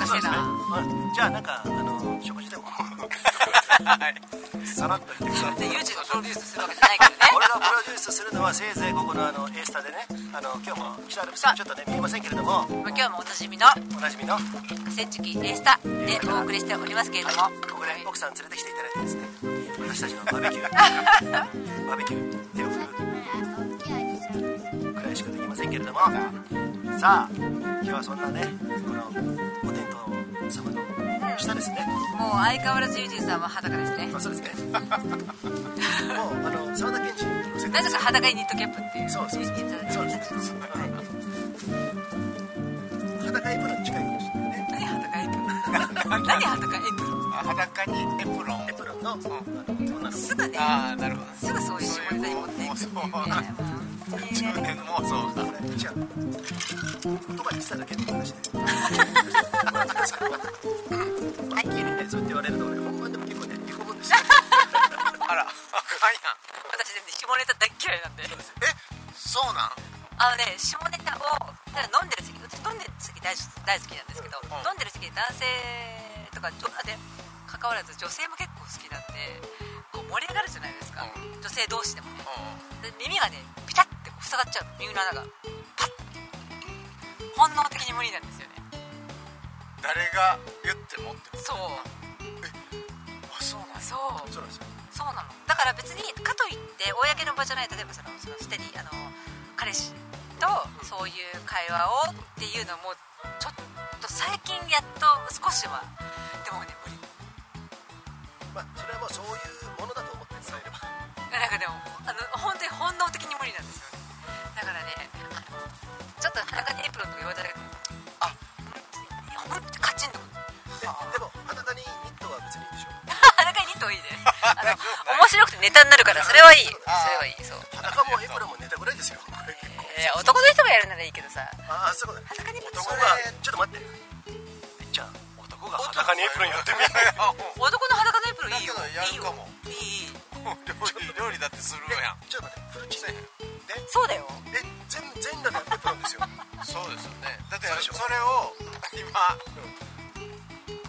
かしてたそうですねあじゃあなんかあの食事でも？さらっと言ってください。でユージがプロデュースするわけじゃないけどね。俺がプロデュースするのはせいぜいここのあの A スタでね。あの今日も北アルプスちょっとね見えませんけれども。まあ今日もおなじみの？おなじみの？河川敷 A スタでお送りしておりますけれども、ここで奥さん連れてきていただいてですね。私たちのバーベキュー。バーベキュー。手を振るくらいしかできませんけれどもさあ今日はそんなねこのお天道様の下ですね。もう相変わらずユージさんは裸ですね。まあそうですねもうあの沢田研二の世界なぜか裸にニットキャップっていうそうそうそう。そうです。裸エプロン近いかもしれないね何裸エプロン？何裸エプロン。あ裸にエプロン。エプロンのあの女の子すぐね。ああなるほど。すぐそういう下ネタに持っていくそういうねもう中年妄想がこれ違う言葉にしただけの話ではっきりねそう言われると俺本番でも結構ねへこむん。ですよあらあかん。やん。私全然下ネタ大嫌いなん。でえそうなん。あのね下ネタをだから飲ん。でる席私飲ん。でる席大大好きなん。ですけど、うん。飲ん。でる席で男性とかで関わらず女性も結構好きなん。でこう盛り上がるじゃないですか、う女性同士でもねうで耳がねピタッ塞がっちゃうの耳の穴が。パッ本能的に無理なんですよね。ん誰が言ってもってそう。あそうなんそう。そうそうなの。だから別にかといって公の場じゃない例えばそのそのステディあの彼氏とそういう会話をっていうのもちょっと最近やっと少しはでもね無理。まあそれはもうそういうものだと思ってもらえれば。なんかでもあの本当に本能的に無理なんですよねだからねちょっと裸にエプロンとか言われたらあ本当にカチンとででも裸にニットは別にいいでしょ。裸にニットはいいね。あの面白くてネタになるからそれはいい。それはいいそう。裸もエプロンもネタぐらいですよ。いや男の人がやるならいいけどさ。ああそういうことね。裸にエプロン男がちょっと待って。いっちゃん男が裸にエプロンやってみよう 男の裸のエプロンいいよ。いいよいいいい。料理だってするやん。ちょっと待って。フルチンでそうだよ。え全全裸でエプロンですよ。そうですよね。だってそれを今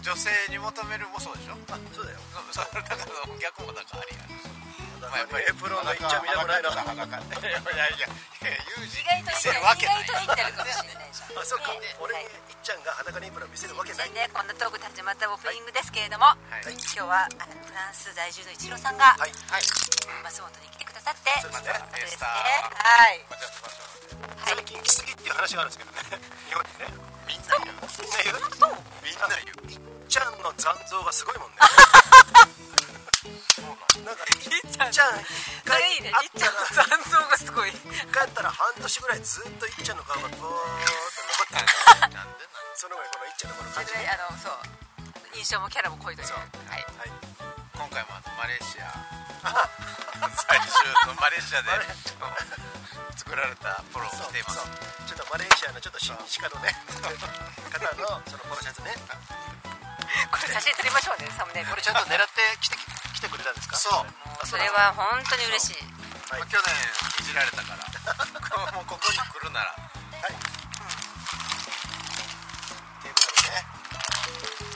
女性に求めるもそうでしょ？あそうだよ。そそだから逆もだからありや。んまあやっぱりエプロンがいっちゃ見たくないな裸裸いやいやいやユージ意外と見せるわけない意外といってるかもしれないじゃんあそうかね俺はいにいっちゃんが裸にエプロン見せるわけないでねこんなトークで始まったオープニングですけれども、はい今日はあのフランス在住のイチローさんが、はいはい松本に来てくださって。そうですねエスターはい。最近来すぎっていう話があるんですけどね。日本にね。みんな言う。みんな言う。みんな言う。いっちゃんの残像がすごいもんね。なんかいっちゃん一それいいね回いっちゃんの残像がすごい。一回あったら半年ぐらいずっといっちゃんの顔がボーっと残ってる。なんでなんそのぐらいこのいっちゃんのこの感じであのそう。印象もキャラも濃いという。はい。はい今回もあのマレーシア。最終のマレーシアで作られたプロを着ています。そうちょっとマレーシアのちょっと親日家のね方のそのポロシャツね。これ写真撮りましょうねサムネ。イルこれちゃんと狙って来て来てくれたんですか？そう。それは本当に嬉しい。はい。まあ去年いじられたから。も うここに来るなら。はい。っていうことでね。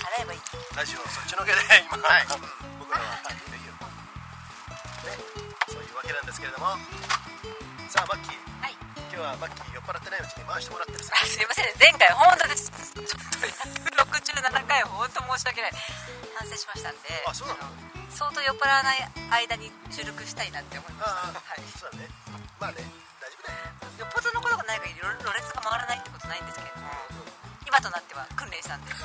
払えばいい。ラジオそっちのけで今、はいねそういうわけなんですけれども。さあマッキー。はい。今日はマッキー酔っ払ってないうちに回してもらってですねあすいません。前回本当です。ちょっと67回本当申し訳ない。反省しましたんで。あそうなの？相当酔っ払わない間に収録したいなって思いました。ああはい。そうだね。まあね大丈夫だよ。よっぽどのことがない限りろろれつが回らないってことないんですけれども今となっては訓練したんで。そう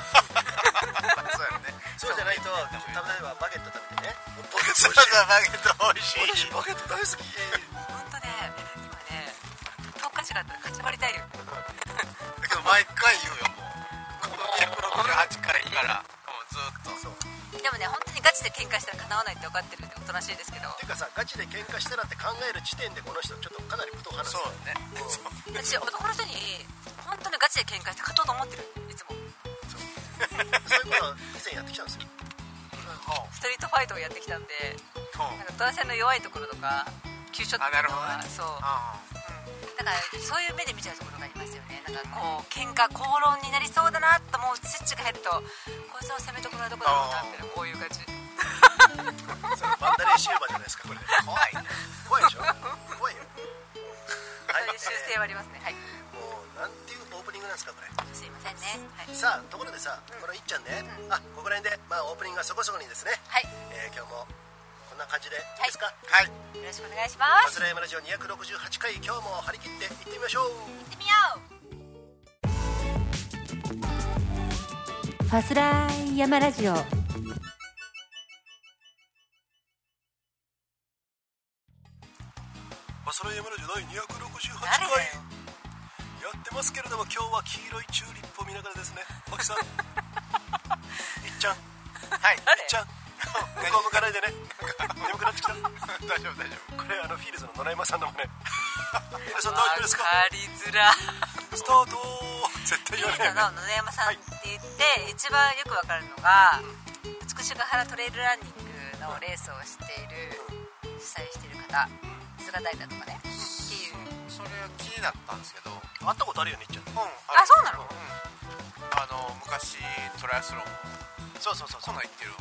やね。そうじゃないと例えばバゲット食べてね。バゲッそうだバゲット美味しい。私バゲット大好き本当ね今ね10日違ったら勝ち割りたいよ。だけど毎回言うよもう。この168回からもうずっと。そう。でもね本当にガチで喧嘩したら叶わないって分かってるんでおとなしいですけど。ていうかさガチで喧嘩したらって考える時点でこの人ちょっとかなり武闘派そうなんですよね私男の人に本当にガチで喧嘩して勝とうと思ってる。いつも。そう。いうことを以前やってきたんですよ。ほストリートファイトをやってきたんでなんか男性の弱いところとか急所っていう。うあだからそういう目で見ちゃうところがありますよね。なんかこう喧嘩口論になりそうだなと思うスイッチが入るとこいつを攻めところはどこだろうなみたいなこういう感じ。そのバンダレーシューバーじゃないですかこれ。あ怖い。ね怖いでしょ。怖いよ。そういう習性はありますね。はい。もうなんていうなんですかこれ。すいませんね。はい、さあところでさこのいっちゃんね、あここら辺で、まあ、オープニングがそこそこにですね、はい、えー今日もこんな感じでいいですか、はい。よろしくお願いします。マスラヤマラジオ268回今日も張り切っていってみましょう。行ってみよう。ファスライヤマラジオ。マスラヤマラジオ第268誰だ回よやってますけれども今日は黄色いチューリップを見ながらですね。さん。いっちゃん。はいいっちゃん。向こう向かないでね。眠くなってきた。大丈夫大丈これあのフィールズの野良山さんのもね皆さん大丈夫ですか？わかりづら。スタート。絶対フィール言わないよねドの野々山さんって言って、一番よくわかるのが美しが原トレイルランニングのレースをしている主催している方菅平とかねそれは気になったんですけど。うん会ったことあるよねいっちゃん。ああそうなの？うん。あの昔トライアスロン。もそうそうそう。こんなん行ってる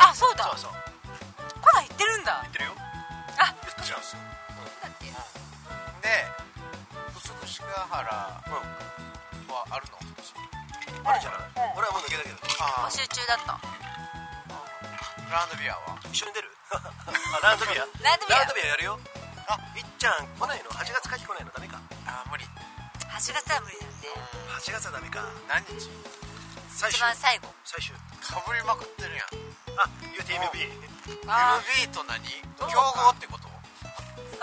あそうだ。そうそう。コナン行ってるんだ。言ってるよ。あ言ったじゃんすだって。で原はあるの？今年あるじゃない？俺はもう抜けたけど。あ募集中だった。ラウンドビアは？一緒に出る？あラウンドビア？ラウンドビア。ラウンドビアやるよあいっちゃん来ないの？8月かき来ないの？ダメか。あ無理。8月は無理なんで。8月はダメか。何日？一最終。番最後。最終。かぶりまくってるやん。あ UTMB あ MB と何？競合ってこと？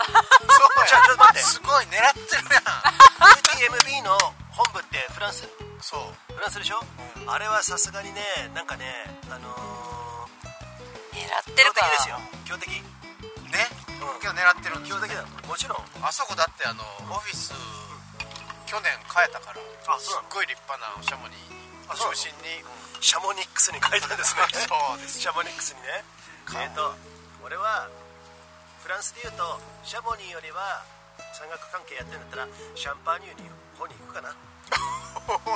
そうじゃあちょっと待って。すごい狙ってるやん。UTMB の本部ってフランス？そう。フランスでしょ？あれはさすがにねなんかねあの狙っー、てるか。強敵ですよ。強敵。ね。うん今日狙ってるんです強敵だもちろん。あそこだってあのオフィス去年変えたからすっごい立派なおしゃもにあそうなの？中心に。シャモニックスに変えたんですね。そうです。シャモニックスにね。えっ、と俺はフランスでいうとシャモニーよりは山岳関係やってるんだったらシャンパーニュに方に行くかな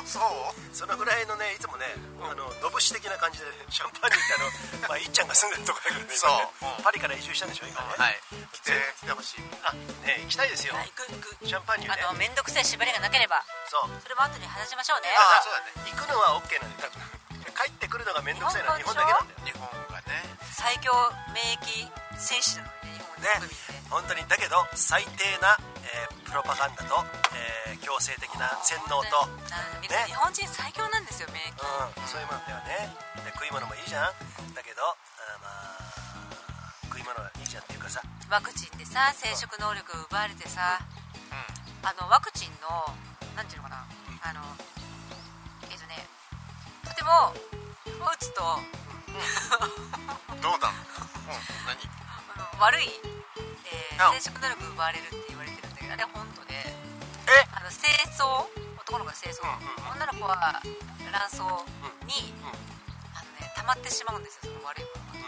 そう？そのぐらいのねいつもね、あののぶし的な感じでシャンパーニュってあの、まあ、いっちゃんが住んでるとこだけどねそう。今ねうんパリから移住したんでしょ今ね、はい。来て来てほしい。あね行きたいですよ。行く行く。シャンパーニュね。あの面倒くさい縛りがなければ。そう。それも後に話しましょうね。あそうだね。行くのは OK なんだよ多分。帰ってくるのが面倒くさいのは日本だけなんだよ日本がね。最強免疫戦士なので日本ね本当に。だけど最低な、えープロパガンダと、えー強制的な洗脳と、ね。日本人最強なんですよ免疫。そういうものだよね。で食い物もいいじゃん。だけどあーまあ食い物はいいじゃんっていうかさ。ワクチンでさ生殖能力を奪われてさうあのワクチンのなんていうのかな。あのえっ、とねとても打つとん。どうだ？うん。何？悪い、えーあ。生殖能力奪われるって言われてるんだけどあれは本あの精巣男の子が精巣、うんうん。女の子は卵巣に、うんあのね溜まってしまうんですよその悪いもの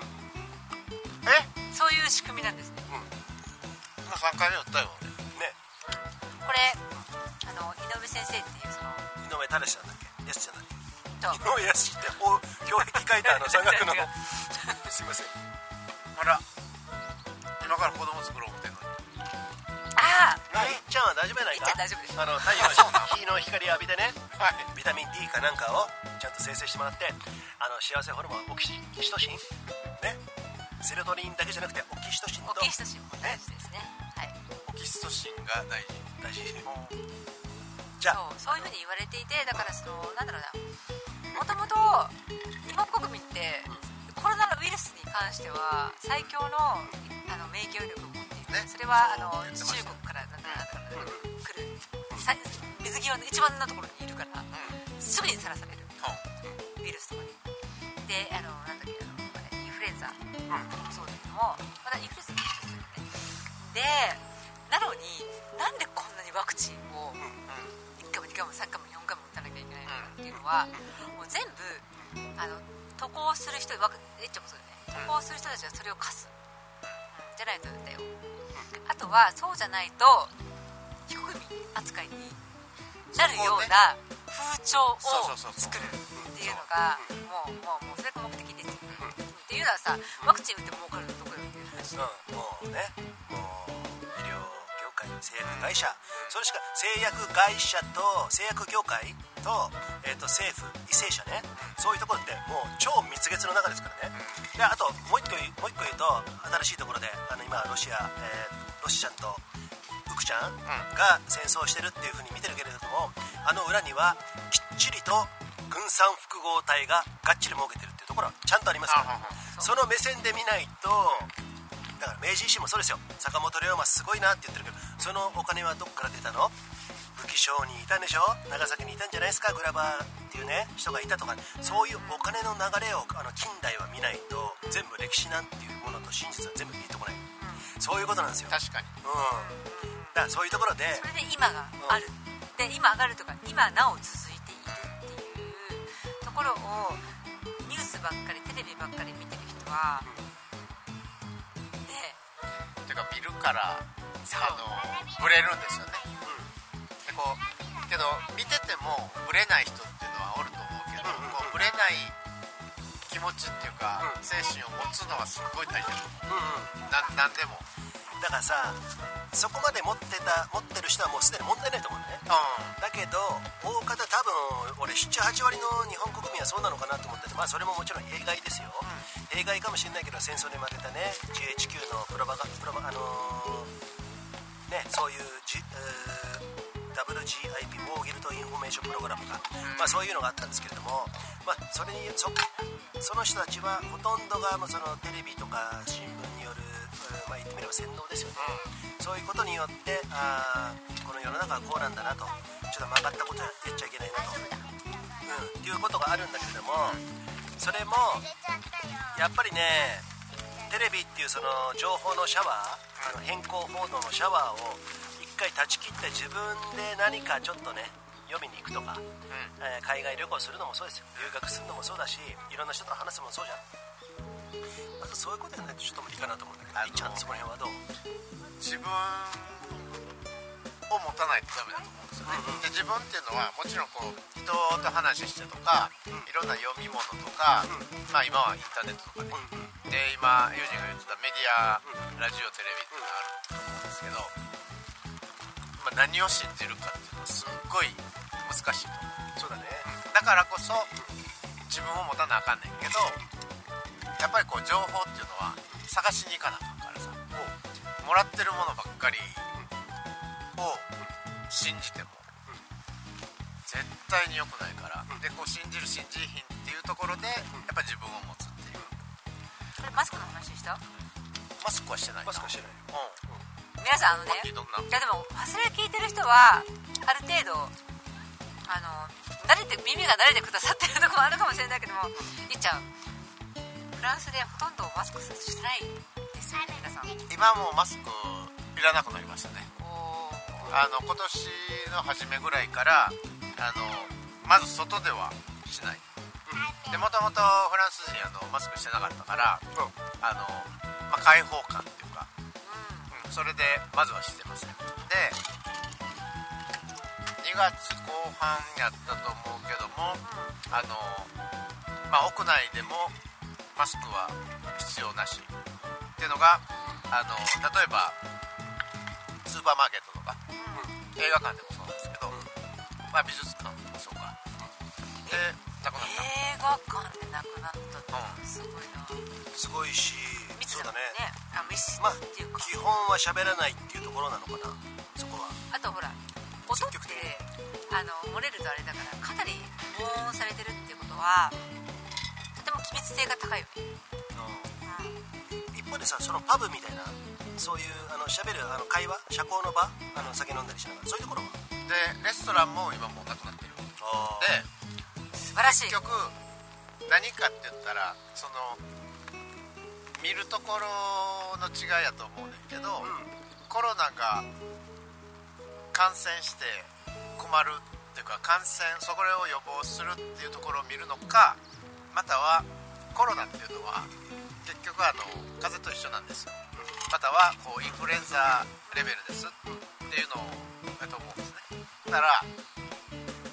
が。え？そういう仕組みなんですね。今3回目打ったよ。俺ね。これあの井上先生っていうその井上忠さんだっけ？やすちゃんだっけと井上やすってお胸壁書いたあの 山岳の。すいません。あら今から子供作ろう思ってんのにあいっちゃんは大丈夫やないいっかちゃん大丈夫です。あの太陽の日の 光浴びてね。はい。ビタミン D かなんかをちゃんと生成してもらってあの幸せホルモンオキシトシン。ね。セロトニンだけじゃなくてオキシトシンと。オキシトシンも大事ですね。はい。オキシトシンが大事。大事じゃあ。そうそういうふうに言われていてだからそのなんだろうな。もともと日本国民ってコロナウイルスに関しては最強のあの免疫力を持っている、ね。それはあそうの中国からなんだ来る。さ水際の一番のところにいるからすぐにさらされる。うん。ウイルスとかに。であのなんだっけあのインフルエンザ。さ、そうだけどもまだインフルエンザの話ですよね。でなのになんでこんなにワクチンを1回も2回も3回も4回も打たなきゃいけないのかっていうのはもう全部あの渡航する人わくえっちゃんもそうだよね。渡航する人たちはそれを課す、うん。じゃないとだよ。あとはそうじゃないと非国民扱いになるような風潮を作るっていうのがもうもうもうそれが目的ですよ、っていうのはさワクチン打って儲かるのどこよっていう話、うん、もうねもう医療業界製薬会社、それしか製薬会社と製薬業界と,、えー、と政府為政者ね、そういうところってもう超蜜月の中ですからね、であともう一個もう一個言うと新しいところであの今ロシア、えーロシちゃんとウクちゃんが戦争してるっていう風に見てるけれどもあの裏にはきっちりと軍産複合体ががっちり儲けてるっていうところはちゃんとありますから。その目線で見ないとだから明治維新もそうですよ。坂本龍馬すごいなって言ってるけどそのお金はどっから出たの？武器商にいたんでしょ？長崎にいたんじゃないですか？グラバーっていうね人がいたとか。そういうお金の流れをあの近代は見ないと全部歴史なんていうものと真実は全部見えてこない、そういうことなんですよ、確かに。うん、だからそういうところでそれで今がある、で今上がるとか今なお続いているっていうところをニュースばっかりテレビばっかり見てる人は、ね。ていうか見るからあのブレるんですよね、でこうけど見ててもブレない人っていうのはおると思うけど、こうブレない気持ちっていうか、精神を持つのはすっごい大事だと思う、なんなんでも。だからさそこまで持ってた持ってる人はもうすでに問題ないと思うね。うだけど大方多分俺78割の日本国民はそうなのかなと思っててまあそれももちろん弊害ですよ、弊害かもしれないけど戦争で負けたね GHQ のプロパガプロパあのーねそういう、G えー WGIP War Guilt Information Program か、まあ、そういうのがあったんですけれども、まあ、それにそその人たちはほとんどがそのテレビとか新聞による、えーまあ、言ってみれば洗脳ですよね、そういうことによってあーこの世の中はこうなんだなと。ちょっと曲がったことやってっちゃいけないなと、うん、っていうことがあるんだけれどもそれもやっぱりねテレビっていうその情報のシャワーあの変更報道のシャワーを一回断ち切って自分で何かちょっとね読みに行くとか、えー海外旅行するのもそうですよ。留学するのもそうだしいろんな人と話すのもそうじゃん。まずそういうことやないとちょっと無理かなと思うんだけどいっちゃんそこら辺はどう？自分を持たないとダメだと思うんですよね、で自分っていうのはもちろんこう人と話してとか、いろんな読み物とか、まあ今はインターネットとかね、で今友人が言ってたメディア、ラジオテレビっていうのがあると思うんですけど、まあ、何を信じるかっていうのはすっごい難しいと思う。そうだね。だからこそ自分を持たなあかんねんけどやっぱりこう情報っていうのは探しに行かなあかんからさ。もらってるものばっかりを信じても絶対に良くないからでこう信じる信じひんっていうところでやっぱ自分を持つっていう。これマスクの話した？マスクはしてないな。マスクはしてない。うん皆さんあのねいやでも忘れ聞いてる人はある程度あの慣れて耳が慣れてくださってるところもあるかもしれないけどもいっちゃんフランスでほとんどマスクしてないですよね皆さん。今もうマスクいらなくなりましたね。おあの今年の初めぐらいからあのまず外ではしない。でもともとフランス人あのマスクしてなかったから、あのまあ、開放感っていうそれでまずはしてますね。で2月後半やったと思うけどもあの、まあ、屋内でもマスクは必要なしっていうのがあの例えばスーパーマーケットとか、映画館でもそうなんですけど、まあ、美術館もそうか。でなくなった。映画館でなくなったってすごいな。すごいし密そうだだね。ねあ密室まあっていうか、基本は喋らないっていうところなのかな。そこは。あとほら音ってあの漏れるとあれだからかなり防音されてるっていうことはとても機密性が高いよね、一方でさそのパブみたいなそういうあの喋るあの会話社交の場あの酒飲んだりしながらそういうところはでレストランも今もうなくなってる。あで結局何かって言ったらその見るところの違いやと思うねんけど、コロナが感染して困るっていうか感染そこを予防するっていうところを見るのかまたはコロナっていうのは結局あの風邪と一緒なんですよ。またはこうインフルエンザレベルですっていうのだと思うんですね。だから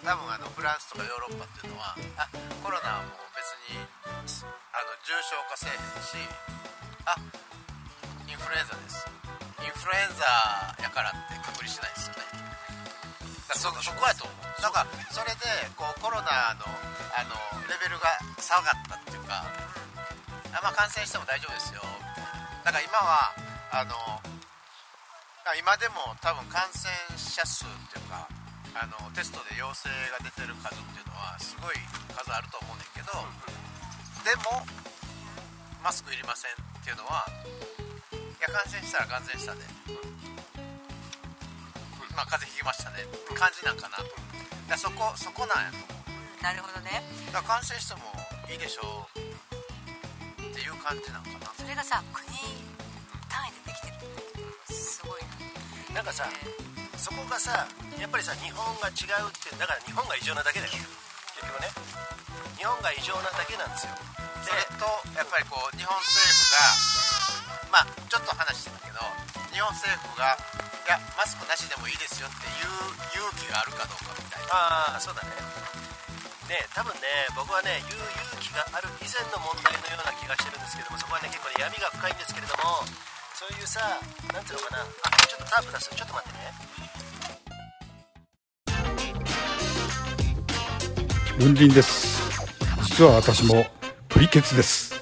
多分あのフランスとかヨーロッパっていうのはあコロナはもう別にあの重症化せえへんしあインフルエンザです。インフルエンザやからって隔離しないですよね。だからそそこやと思う。だからそれでこうコロナのあのレベルが下がったっていうかあまあ感染しても大丈夫ですよ。だから今はあの今でも多分感染者数っていうかあのテストで陽性が出てる数っていうのはすごい数あると思うねんけどでもマスクいりませんっていうのはいや感染したら感染したで、まあ風邪ひきましたねって感じなんかな。とそこそこなんやと思う。なるほどね。だから感染してもいいでしょうっていう感じなんかな。それがさ国単位でできてるすごいな。なんかさそこがさやっぱりさ日本が違うってだから日本が異常なだけだよ。結局ね。日本が異常なだけなんですよ。それとやっぱりこう日本政府がまあちょっと話してたけど日本政府がいやマスクなしでもいいですよっていう勇気があるかどうかみたいな。ああそうだね。ね多分ね僕はね言う勇気がある以前の問題のような気がしてるんですけどもそこはね結構ね闇が深いんですけれどもそういうさなんていうのかな。あちょっとタープ出す。ちょっと待ってね文林です。実は私もプリケツです。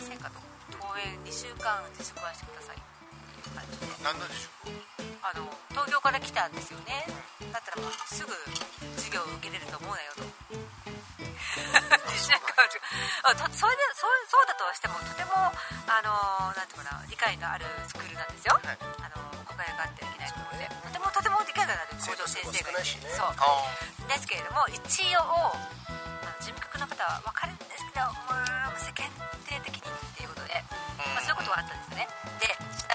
ませんかと。登園2週間自粛はしてください。っていう感じで何の自粛あの東京から来たんですよね。だったらもうすぐ授業を受けれると思うなよと。2週間あと それでそうそうだとしてもとてもあのなんていうかな理解のあるスクールなんですよ、はい。あの誤解があってはいけないことでとてもとても理解がある校長先生がいて。生徒数も少ないしね。そう。あですけれども一応事務局の方は分かるんですけどもう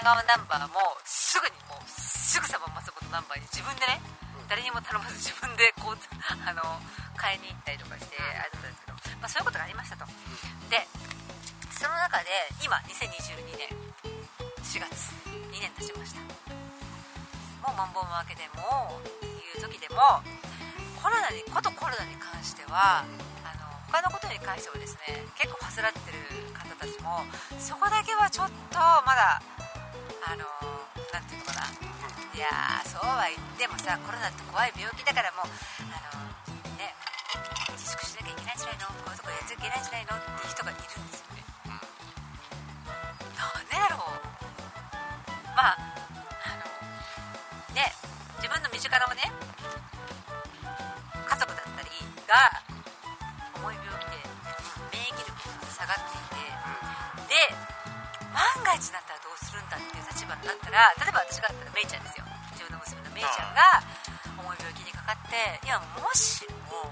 川ナンバーもすぐにもうすぐさま松本ナンバーに自分でね誰にも頼まず 自分でこうあの買いに行ったりとかしてあれだったんですけど、まあ、そういうことがありましたと。でその中で今2022年4月2年経ちました。もうマンボウも明けでもいう時でもコロナにことコロナに関してはあの他のことに関してはですね結構ファスらってる方たちもそこだけはちょっとまだあのなんていうのかな。いやーそうは言ってもさコロナって怖い病気だからもうあのね自粛しなきゃいけないんじゃないの？こういうとこやっちゃいけないんじゃないの？っていう人がいるんですよね。なんでだろう？まああのね自分の身近なね家族だったりが重い病気で免疫力が下がっていてで万が一だったらどうするんだっていう立場になったら例えば私がだったらめいちゃんですよ。自分の娘のめいちゃんが重い病気にかかっていやもしも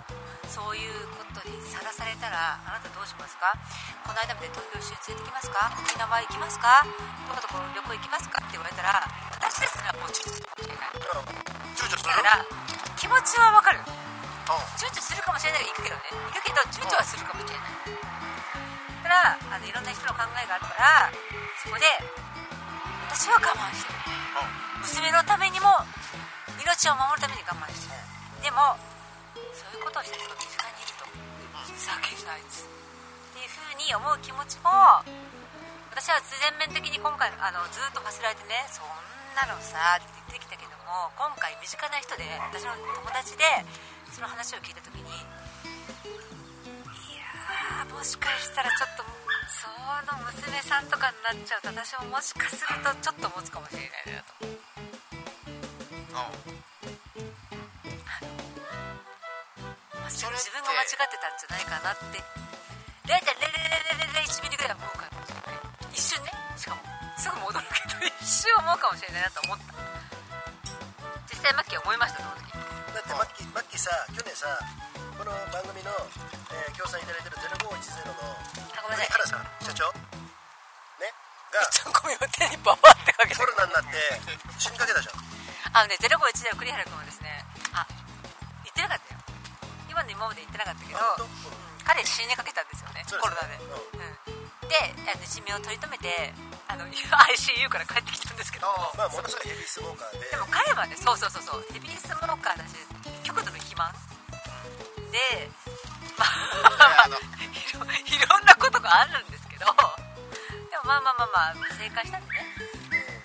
そういうことにさらされたらあなたどうしますか？この間まで東京一緒に連れてきますか？沖縄行きますか？どこどこ旅行行きますか？って言われたら私ですらもう躊躇するかもしれない。躊躇するだから気持ちはわかる。うん。躊躇するかもしれない。けど行くけどね。行くけど躊躇はするかもしれない。だからあのいろんな人の考えがあるからそこで私は我慢して。る娘のためにも命を守るために我慢して。るでもそういうことをしてる人が身近にいると。ふざけんなあいつ。っていうふうに思う気持ちも私は全面的に今回あのずっと忘れられてねそんなのさって言ってきたけども今回身近な人で私の友達でその話を聞いた時にいやーもしかしたらちょっとその娘さんとかになっちゃうと私ももしかするとちょっと持つかもしれないなと。もしかし自分が間違ってたんじゃないかなって。0.0001ミリぐらい思うかもしれない。一瞬ね。しかもすぐ戻るけど一瞬思うかもしれないなと思った。際マッキー思いましたその時だってマッキーマッキーさ去年さこの番組の、えー協賛いただいてる0510のあごめんなさい。原さん社長ねがちょんこみを手にババってかけて。コロナになって死にかけたじゃん。あのね0510の栗原君はですねあ言ってなかったよ。今の今まで言ってなかったけどあ本当？彼死にかけたんですよねコロナで、うん、であの寿命を取り留めてあの ICU から帰ってきたんですけど。まあものすごいヘビースモーカーで。でも彼はねそうそうそうそうヘビースモーカーだし極度の肥満。でまあ いろいろんなことがあるんですけど。でもまあまあまあまあ正解したんでね。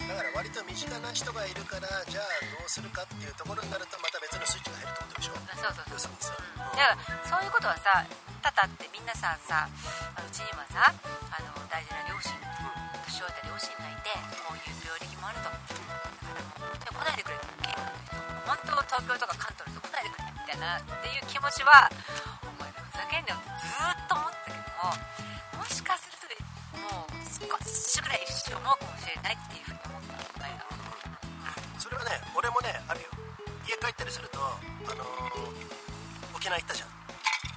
うん。だから割と身近な人がいるからじゃあどうするかっていうところになるとまた別のスイッチが入るってことでしょ？そうそうそう。要する。にさだからそういうことはさただって皆さんさうちにはさあの大事な両親年老いた両親がいてこういう病歴もあると。だからもう来ないでくれと本当東京とか関東の人来ないでくれみたいなっていう気持ちはお前らふざけんなよってずっと思ってたけどももしかするともう少しぐらい一瞬思うかもしれないっていうふうに思ったこの間それはね俺もねあるよ。家帰ったりするとあのー沖縄行ったじゃん。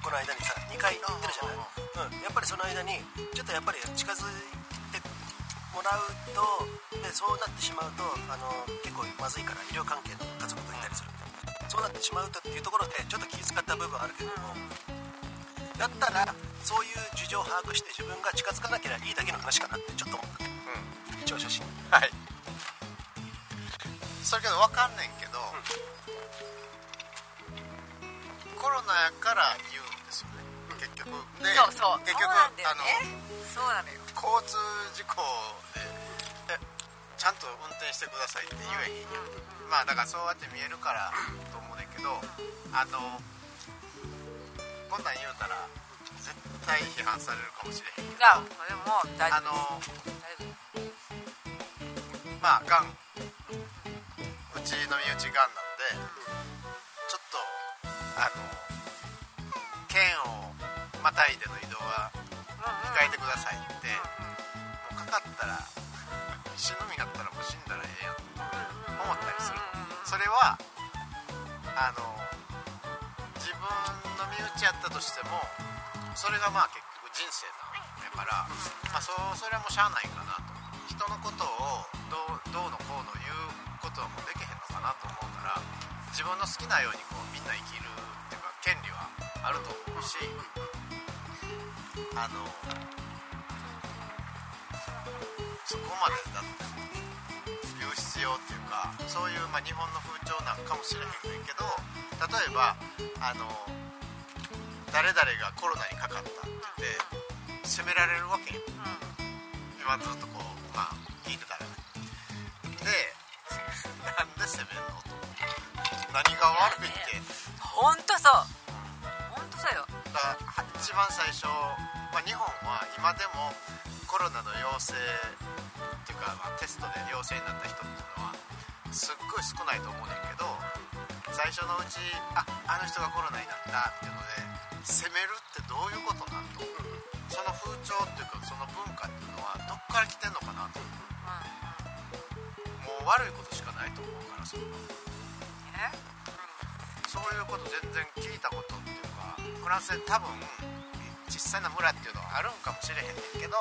この間にさ2回行ってるじゃない、うん、やっぱりその間にちょっとやっぱり近づいてもらうとでそうなってしまうとあのー結構まずいから医療関係の家族がいたりするそうなってしまうとっていうところでちょっと気遣った部分はあるけどもだったらそういう事情を把握して自分が近づかなければいいだけの話かなってちょっと思った。一応写真はい。それけど分かんねんけど、コロナやから言う結局。でそうそう。結局そうなんだよあのねそうなのよ。交通事故でえちゃんと運転してくださいって言えへんやんまあだからそうやって見えるからと思うねんけどあのこんなん言うたら絶対批判されるかもしれへん。けどあ丈夫のまあがんうちの身内がんなんでちょっとあの県をまたいでの移動は控えてくださいって。もうかかったら死ぬんやったらもう死んだらええやん思ったりする。それはあの自分の身内やったとしてもそれがまあ結局人生なんやから、まあ、そうそれはもうしゃあないかなと。人のことをどうどうのこうの言うことはもうできへんのかなと思うから自分の好きなようにこうみんな生きるっていうか権利はあると思うしあのそこまでだって言う必要っていうかそういう、まあ、日本の風潮なんかもしれへんねんけど例えばあの誰々がコロナにかかったって言って責められるわけよ今ずっとこうまあ聞いてたらね。でなんで責めんのと。何が悪いって。本当そう。本当そうよ。から一番最初、まあ、日本は今でもコロナの陽性っていうか、まあ、テストで陽性になった人っていうのはすっごい少ないと思うねんけど最初のうちああの人がコロナになったっていうので責めるってどういうことなんと。その風潮っていうかその文化っていうのはどっから来てんのかなと。もう悪いことしかないと思うからそれはえ？そういうこと全然聞いたことフランスで多分小さな村っていうのはあるんかもしれへんねんけど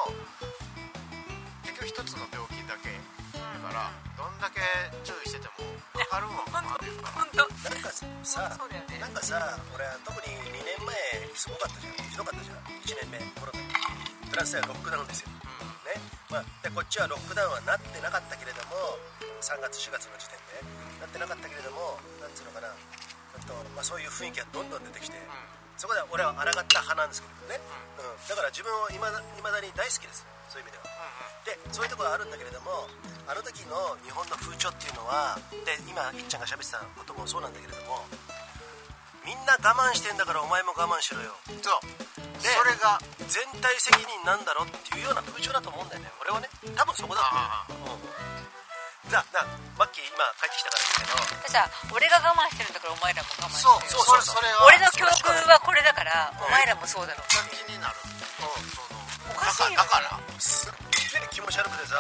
結局一つの病気だけだからどんだけ注意してても分かるんは分かるいうか。本当。なんかさね。なんかさ俺は特に2年前すごかったじゃん。ひどかったじゃん。1年目コロナ。フランスではロックダウンですよ、ね。まあ、でこっちはロックダウンはなってなかったけれども3月4月の時点で。なってなかったけれどもなんつうのかな。と、まあ、そういう雰囲気がどんどん出てきて、そこで俺は抗った派なんですけどね、うん。だから自分をいまだ未だに大好きです。そういう意味では、でそういうところはあるんだけれどもあの時の日本の風潮っていうのはで今いっちゃんが喋ってたこともそうなんだけれどもみんな我慢してんだからお前も我慢しろよ。そう。でそれが。全体責任なんだろっていうような風潮だと思うんだよね。俺はね。多分そこだと思う、うん、だだマッキー今帰ってきたから言うけど。さ俺が我慢してるんだからお前らも我慢してそうるそうそれは。俺の教訓はこれだからお前らもそうだろう気になる。そのおかしいだからすっげえ気持ち悪くてさ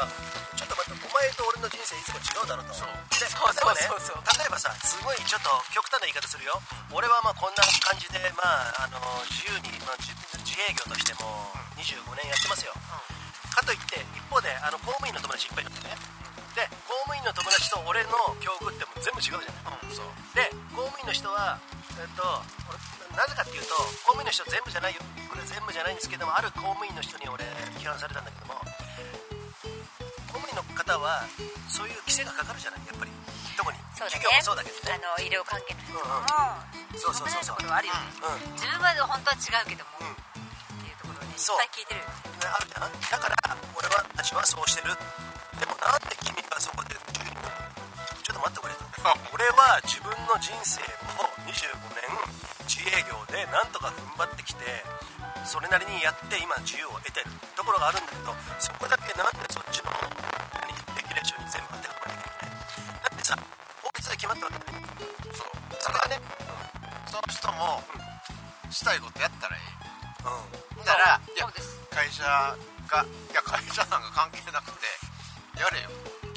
ちょっと待ってお前と俺の人生いつも違うだろうとそう。でそうそう例えば例えばさすごいちょっと極端な言い方するよ。俺はまあこんな感じでまああの自由に、まあ、自自営業としても25年やってますよ、かといって一方であの公務員の友達いっぱいいるんだよねで公務員の友達と俺の境遇ってもう全部違うじゃない。うんそう。で公務員の人は、えっと、俺なぜかっていうと公務員の人全部じゃないよ。これ全部じゃないんですけどもある公務員の人に俺批判されたんだけども公務員の方はそういう規制がかかるじゃないやっぱり。特に。企業もそうだけどね。あの医療関係の人も。うんそうそうそうそう。しょがないところはあるよね。うん。自分は本当は違うけども。うん。っていうところをねいっそうぱい聞いてるよね。ねあるじゃんだから俺はたちはそうしてるなん。で君がそこでちょっと待ってくれと俺は自分の人生を25年自営業でなんとか踏ん張ってきてそれなりにやって今自由を得てるところがあるんだけどそこだけなんでそっちの何レギュレーションに全部当てはまなきゃいけないだってさ法律で決まったわけだねそうそれはねその人もしたいことやったらいいうんだからいや会社がいや会社なんか関係なくてやれよ。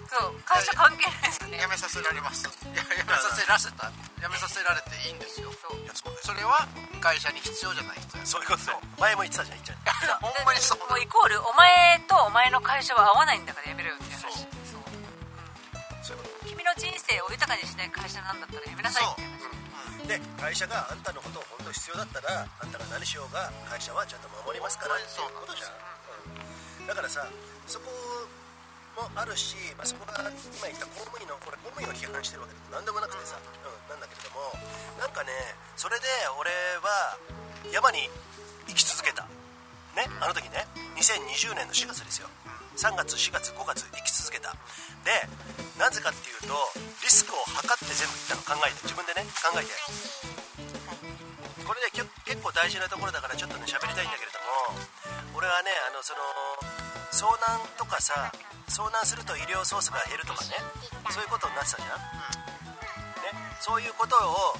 そう会社関係ないですよね。辞めさせられます。いや辞めさせらせた。辞めさせられていいんですよ。そう。いやそうだよそれは会社に必要じゃない人や。そういうことだよ前も言ってたじゃんいっちゃんほんまにそう。もうイコールお前とお前の会社は合わないんだからやめろよって話。そう。君の人生を豊かにしない会社なんだったらやめなさいって話。で会社があんたのことを本当に必要だったらあんたが何しようが会社はちゃんと守りますからっていうことじゃん、うんだからさそこもあるし、まあ、そこが今言った公務員のこれ公務員を批判してるわけでも何でもなくてさ、うん。なんだけれどもなんかねそれで俺は山に生き続けた。ねあの時ね2020年の4月ですよ。3月4月5月生き続けた。でなぜかっていうとリスクを測って全部いったの考えて自分でね考えて。これね結構大事なところだからちょっとね喋りたいんだけれども俺はねあのその遭難とかさ遭難すると医療ソースが減るとかねそういうことになってたじゃん、ね、そういうことを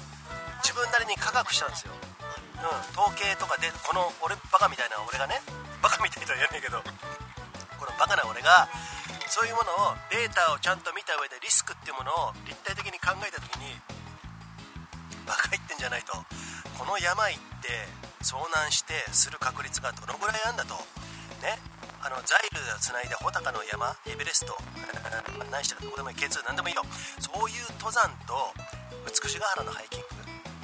自分なりに科学したんですよ、うん、統計とかでこの俺バカみたいな俺がねバカみたいとは言わないけどこのバカな俺がそういうものをデータをちゃんと見た上でリスクっていうものを立体的に考えた時にバカ言ってんじゃないとこの山行って遭難してする確率がどのぐらいあんだと。ね。あのザイルをつないで穂高の山エベレスト、えー何してるどこでもいい K2 何でもいいよ。そういう登山と美しが原のハイキング。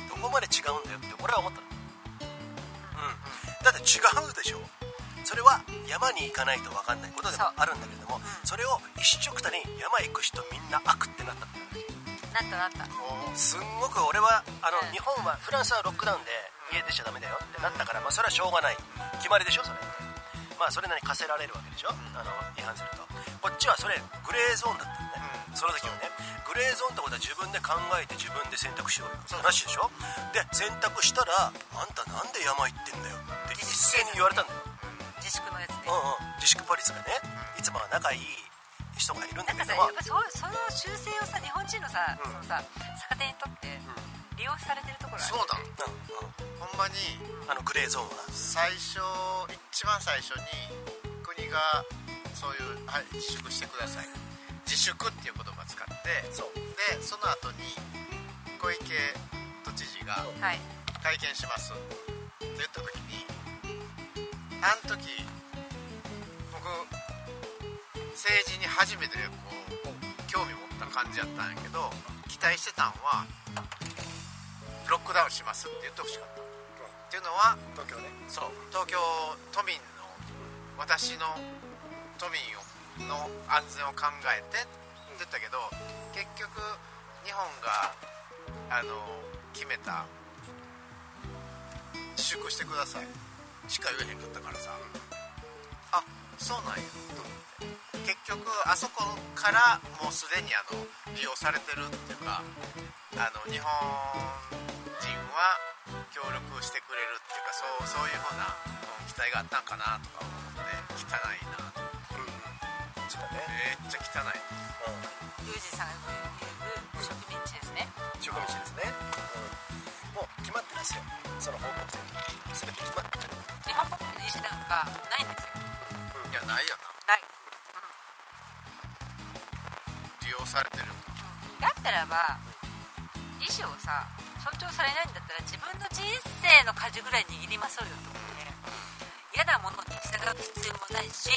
どこまで違うんだよって俺は思ったの。うん。だって違うでしょ。それは山に行かないと分かんないことでもあるんだけれどもそれを一緒くたに山行く人みんな悪ってなったんだよなったなった。すんごく俺はあの、うん。日本はフランスはロックダウンで家出ちゃダメだよってなったから、まあ、それはしょうがない。決まりでしょそれ。まあそれなりに課せられるわけでしょ、あの違反すると。こっちはそれグレーゾーンだったのね、その時はねグレーゾーンってことは自分で考えて自分で選択しようよ。って話でしょ？で選択したらあんたなんで山行ってんだよって一斉に言われたんだよ。自粛のやつで。うんうん。自粛ポリスがねいつもは仲いい人がいるんだけどやっぱそうその習性をさ日本人のさ、うん。そのさ逆手にとって利用されてるところある。そうだ。うんうんほんまにあのグレーゾーンは。最初一番最初に国がそういう「はい自粛してください」自粛っていう言葉使って。でその後に小池都知事がはい。体験します。って言った時にあの時僕政治に初めてこう興味持った感じやったんやけど期待してたんはロックダウンしますって言ってほしかった。っていうのは東京ね。そう東京都民の私の都民をの安全を考えてって言ったけど結局日本があの決めた自粛してくださいしか言えへんかったからさ。あそうなんやと結局あそこからもうすでにあの利用されてるっていうかあの日本人は協力してくれるっていうかそうそういうふうな期待があったんかなとか思って汚いなとうだねめっちゃ汚い。うん。ユージさん。が言う植民地ですね植民地ですね、うん、もう決まってますよその方向性全て決まってる日本国の意思なん。かないん。ですようん。いやないよなない利用されてる。だったらば意思をさ尊重されないんだったら自分の人生の舵ぐらい握りましょうよと思って嫌なものに従う必要もないし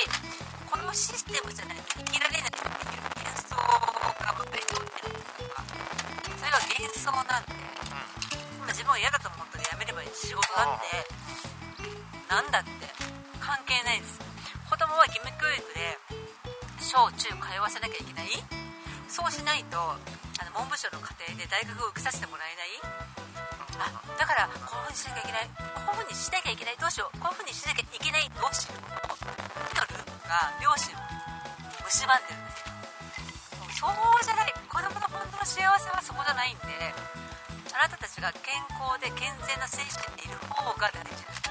このシステムじゃないと生きられないっていう幻想がばっかり通ってるとかそれが幻想なんで、今自分は嫌だと思ったらやめればいい仕事だってなんだって関係ないです。子供は義務教育で小中通わせなきゃいけないそうしないとあの文部省の家庭で大学を受けさせてもらえない？あだからこういうふうにしなきゃいけない。こういうふうにしなきゃいけないどうしよう。こういうふうにしなきゃいけないどうしよう。のループが両親を蝕んでるんですよ。そうじゃない。子供の本当の幸せはそこじゃないんであなたたちが健康で健全な精神でいる方が大事。です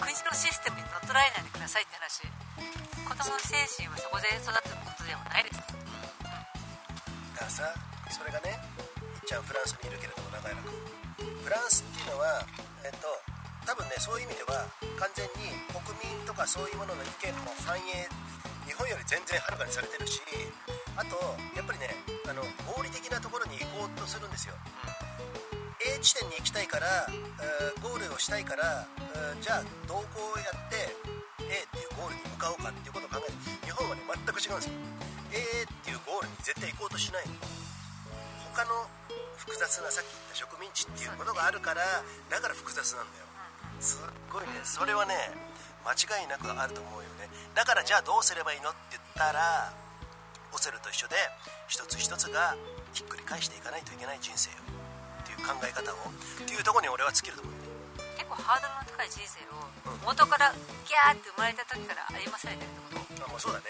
国のシステムに乗っ取られないでくださいって話。子供の精神はそこで育つことではないです。かさそれがねいっちゃんフランスにいるけれども長いくフランスっていうのはえっと多分ねそういう意味では完全に国民とかそういうものの意見も反映日本より全然はるかにされてるしあとやっぱりねあの合理的なところに行こうとするんですよ。A 地点に行きたいから、えーゴールをしたいから、えーじゃあどこをやって A っていうゴールに向かおうかっていうことを考える日本はね全く違うんですよ。A っていうゴールに絶対行こうとしない他の複雑なさっき言った植民地っていうものがあるからだから複雑なんだよ。すっごいねそれはね間違いなくあると思うよね。だからじゃあどうすればいいのって言ったらオセロと一緒で一つ一つがひっくり返していかないといけない人生よ。っていう考え方を。っていうとこに俺は尽きると思う。構ハードルの高い人生を元からギャーって生まれた時から歩まされてるってこと？あもうそうだね。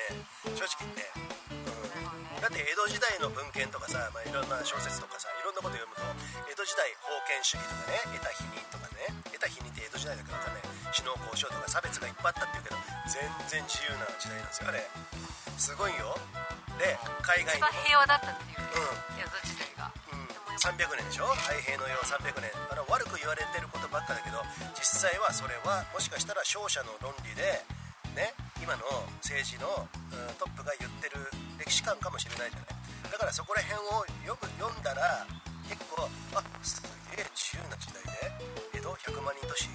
正直言って、うん、ねだって江戸時代の文献とかさ、まあ、いろんな小説とかさいろんなこと読むと江戸時代封建主義とかね得た否認とかね得た否認って江戸時代だから分かんない。死の交渉とか差別がいっぱいあったっていうけど全然自由な時代なんですよ。あれすごいよ。で海外一番平和だったっていううん。江戸時代が。うん、300年でしょ？太平の世300年。あの悪く言われてることばっかだけど実際はそれはもしかしたら勝者の論理でね今の政治の、トップが言ってる歴史観かもしれないじゃない。だからそこら辺をよく読んだら結構あすげえ自由な時代で江戸100万人都市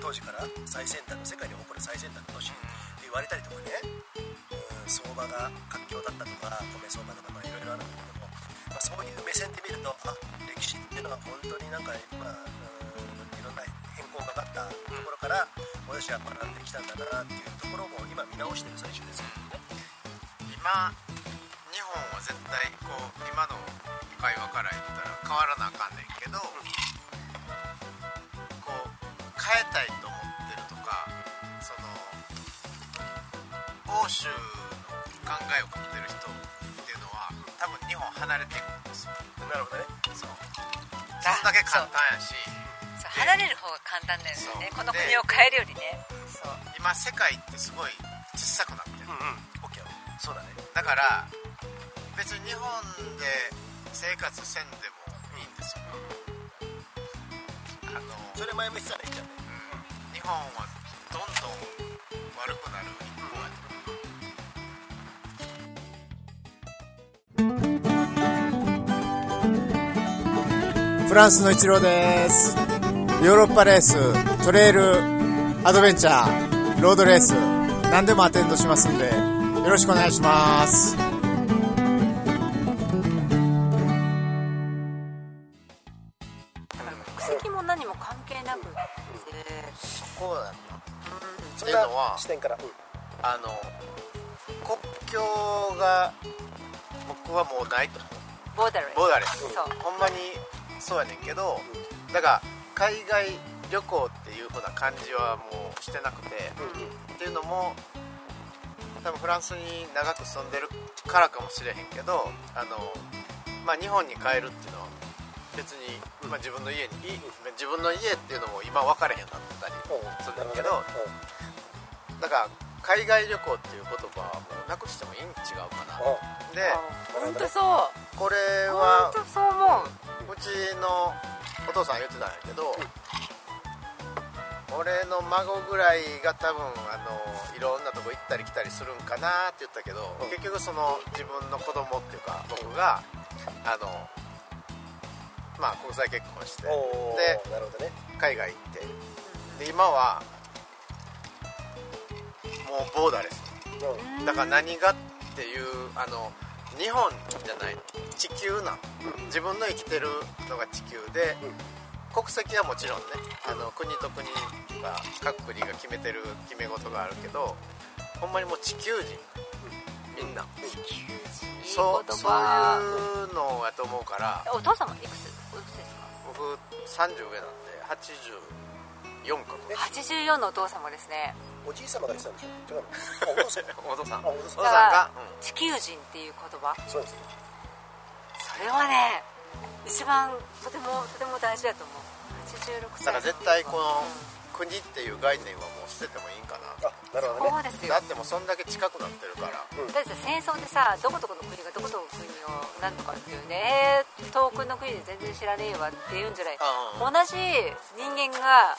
当時から最先端の世界に誇る最先端の都市って言われたりとかね、うん、相場が活況だったとか米相場とかいろいろあるんだけども、まあ、そういう目線で見るとあ歴史っていうのは本当になんか、まあ、うんいろんな変更がかかったところから私は学んできたんだなっていうところも今見直してる最中ですけどね。今日本は絶対こう今の会話から言ったら変わらなあかんねんけどこう変えたいと思ってるとかその欧州の考えを持ってる人離れていくんですよ。なるほどね。そう。そんだけ簡単やし。そう。離れる方が簡単だよね。この国を変えるよりね。そう。今世界ってすごい小さくなってる。うんうん。OK そうだね。だから別に日本で生活せんでもいいんですよ。あの、それ前も言ってたらいいじゃん。ねうん。日本はどんどん悪くなる一方やとフランスの一郎です。ヨーロッパレース、トレイル、アドベンチャー、ロードレース、何でもアテンドしますんで、よろしくお願いします。籍も何も関係なくってこうだなそんっていうのはな視点から、うんあの国境が僕はもうないとボーダレス。ボーダーレス。そう。ほんまにそうやねんけどだから海外旅行っていう風な感じはもうしてなくて、っていうのも多分フランスに長く住んでるからかもしれへんけどあの、まあ、日本に帰るっていうのは別に、まあ、自分の家にい自分の家っていうのも今分かれへんなってたりするん。だけどだから海外旅行っていう言葉はもうなくしてもいいん違うかな。で本当そう。これ本は当そう思う。うちのお父さん言ってたんやけど、俺の孫ぐらいが多分あのいろんなとこ行ったり来たりするんかなって言ったけど、結局その自分の子供っていうか僕があのまあ国際結婚しておでーなるほどね。海外行って。で今はもうボーダーレスだから何がっていうあの日本じゃない地球なん自分の生きてるのが地球で、国籍はもちろんねあの国と国とか各国が決めてる決め事があるけどほんまにもう地球人みんな。そう言そう葉いうのやと思うから。お父様いくつ？おいくつですか？僕30上なんで84か84のお父様ですねおじい様が言ってたんでしょ？違うの？あお父さん。お父さん。あお父さん。お父さんが、地球人っていう言葉？そうですそれはね一番とてもとても大事だと思う。86歳。だから絶対この国っていう概念はもう捨ててもいいんかなあなるほどね。そうですよ。だってもうそんだけ近くなってるから。だってさ戦争でさどこどこの国がどこどこの国を何とかっていうねえー遠くの国で全然知らねえわって言うんじゃない。うん同じ人間が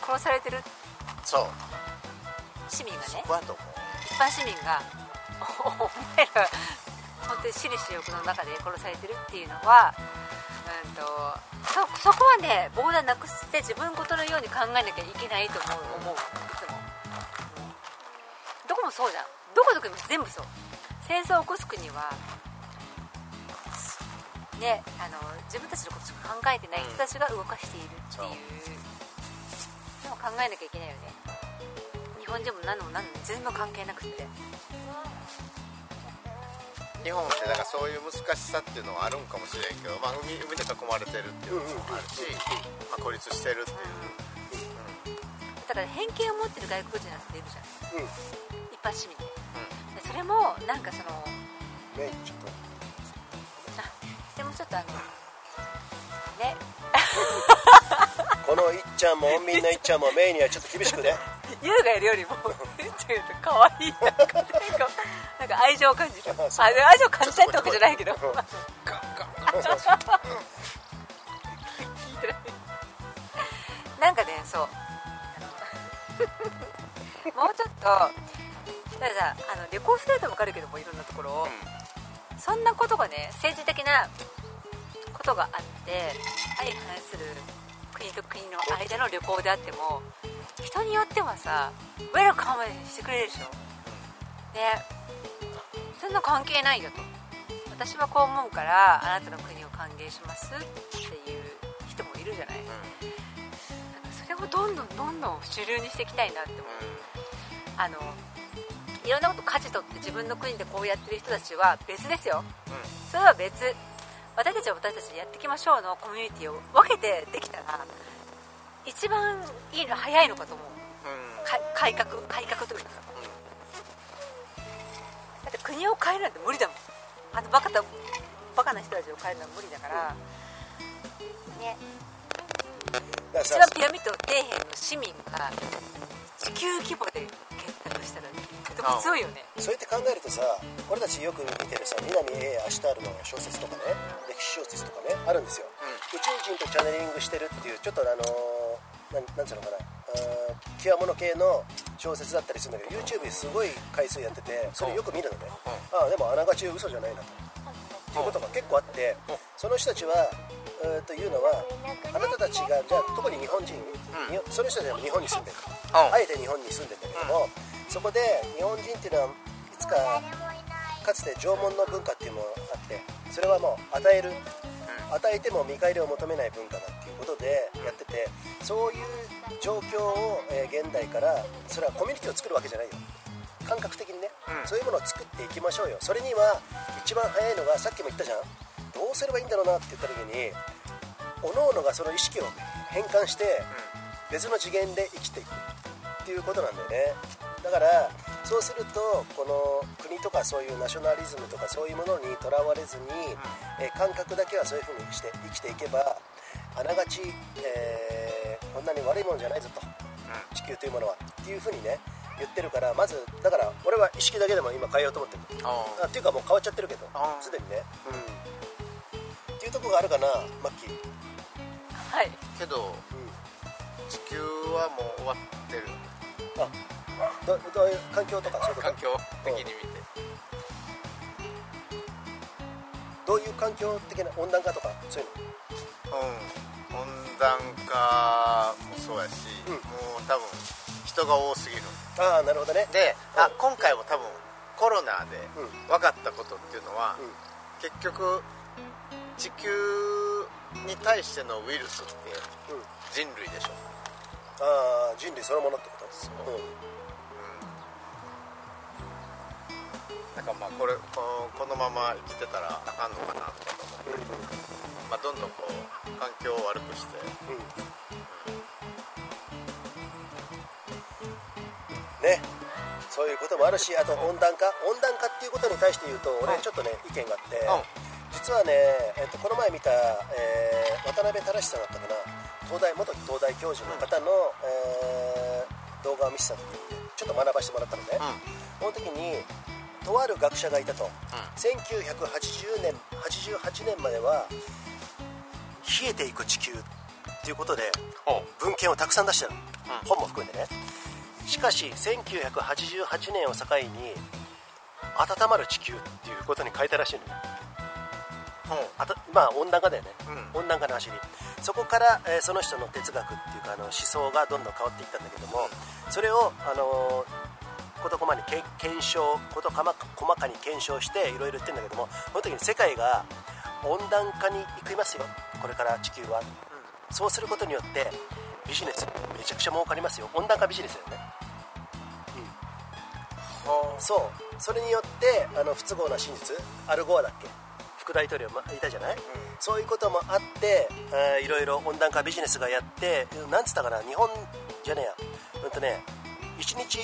殺されてるそう。市民がそねこやと思う？一般市民がおお前ら本当に私利私欲の中で殺されてるっていうのはうんとそそこはねボーダーなくして自分事のように考えなきゃいけないと思う思う。いつも。どこもそうじゃん。どこどこも全部そう。戦争を起こす国はねあの自分たちのことしか考えてない人たちが動かしているっていう考えなきゃいけないよね。日本人も何でも何でも全部関係なくって。日本ってだからそういう難しさっていうのはあるんかもしれんけど、まあ、海海で囲まれてるっていうのもあるし、まあ、孤立してるっていう、だから偏見を持ってる外国人なんているじゃん。うん。一般市民ででそれもなんかそのねちょっと。あでもちょっとあのね このいっちゃんも穏便のいっちゃんもメイにはちょっと厳しくね。優がいるよりも っていうと可愛いなんか。なんかなんか愛情を感じる。愛情を感じたいってわけじゃないけど。ない なんかねそう。もうちょっとだからさあの旅行してると分かるけどもいろんなところを、そんなことがね政治的なことがあって相反する国と国の間の旅行であっても人によってはさウェルカムしてくれるでしょねそんな関係ないよと私はこう思うからあなたの国を歓迎しますっていう人もいるじゃない、なんそれをどんどんどんどん主流にしていきたいなって思うあのいろんなこと舵取って自分の国でこうやってる人たちは別ですよ、それは別私たちは私たちでやっていきましょうのコミュニティを分けてできたら一番いいの早いのかと思う。うん。か改革改革というか。だって国を変えるなんて無理だもん。あのバカだバカな人たちを変えるのは無理だから。ね。一番ピラミッド底辺の市民が地球規模で結託したらとても強いよね。そうやって考えるとさ俺たちよく見てるさ南シュタールの小説とかね歴史小説とかねあるんですよ、宇宙人とチャネリングしてるっていうちょっとあのーなんなんつうのかな。極物系の小説だったりするんだけど YouTube ですごい回数やっててそれよく見るのね、ああでもあながち嘘じゃないなと、っていうことが結構あって、その人たちはえーというのはあなたたちがじゃあ特に日本人、にその人たちは日本に住んでる、うん。あえて日本に住んでるんだけども、そこで日本人っていうのはいつかかつて縄文の文化っていうのがあってそれはもう与える、与えても見返りを求めない文化だっていうことでやっててそういう状況を、えー現代からそれはコミュニティを作るわけじゃないよ。感覚的にね、そういうものを作っていきましょうよ。それには一番早いのがさっきも言ったじゃん。どうすればいいんだろうなって言った時に各々がその意識を変換して別の次元で生きていくっていうことなんだよねだからそうするとこの国とかそういうナショナリズムとかそういうものにとらわれずに、えー感覚だけはそういうふうにして生きていけばあながち、えーこんなに悪いもんじゃないぞと。地球というものは。っていうふうにね言ってるからまずだから俺は意識だけでも今変えようと思ってる。ああっていうかもう変わっちゃってるけどすでにね。うん。っていうとこがあるかなマッキー。はい。けど地球はもう終わってる。あどどういう環境とかそういう環境的に見て。どういう環境的な温暖化とかそういうの？うん。温暖化もそうやし、うん。もう多分人が多すぎる。ああなるほどね。で、あうん。今回も多分コロナでうん。分かったことっていうのは、うん。結局地球に対してのウイルスってうん。人類でしょ。ああ人類そのものってこと？そう。うんだからまあこれこのまま生きてたらあかんのかなとかと思って、まあ、どんどんこう環境を悪くして。ね。そういうこともあるしあと温暖化。温暖化っていうことに対して言うと俺うん。ちょっとね意見があって。うん。実はね、えっと、この前見た、えー渡辺正さんだったかな。東大元東大教授の方の、えー動画を見せた時にちょっと学ばせてもらったのね、その時にとある学者がいたと、1980年88年までは冷えていく地球っていうことで文献をたくさん出してたの、本も含めてね。しかし1988年を境に温まる地球っていうことに変えたらしいのよ。あたまあ温暖化だよね、温暖化の話に。そこから、えーその人の哲学っていうかあの思想がどんどん変わっていったんだけどもそれを、あのー事細かにけ検証事細か細かに検証していろいろ言ってるんだけどもその時に世界が温暖化に行きますよ。これから地球は、そうすることによってビジネスめちゃくちゃ儲かりますよ。温暖化ビジネスだよね。そう。それによってあの不都合な真実アルゴアだっけ？副大統領もいたじゃない、そういうこともあって、えーいろいろ温暖化ビジネスがやってなんつったかな？日本じゃねえや。うんとね1日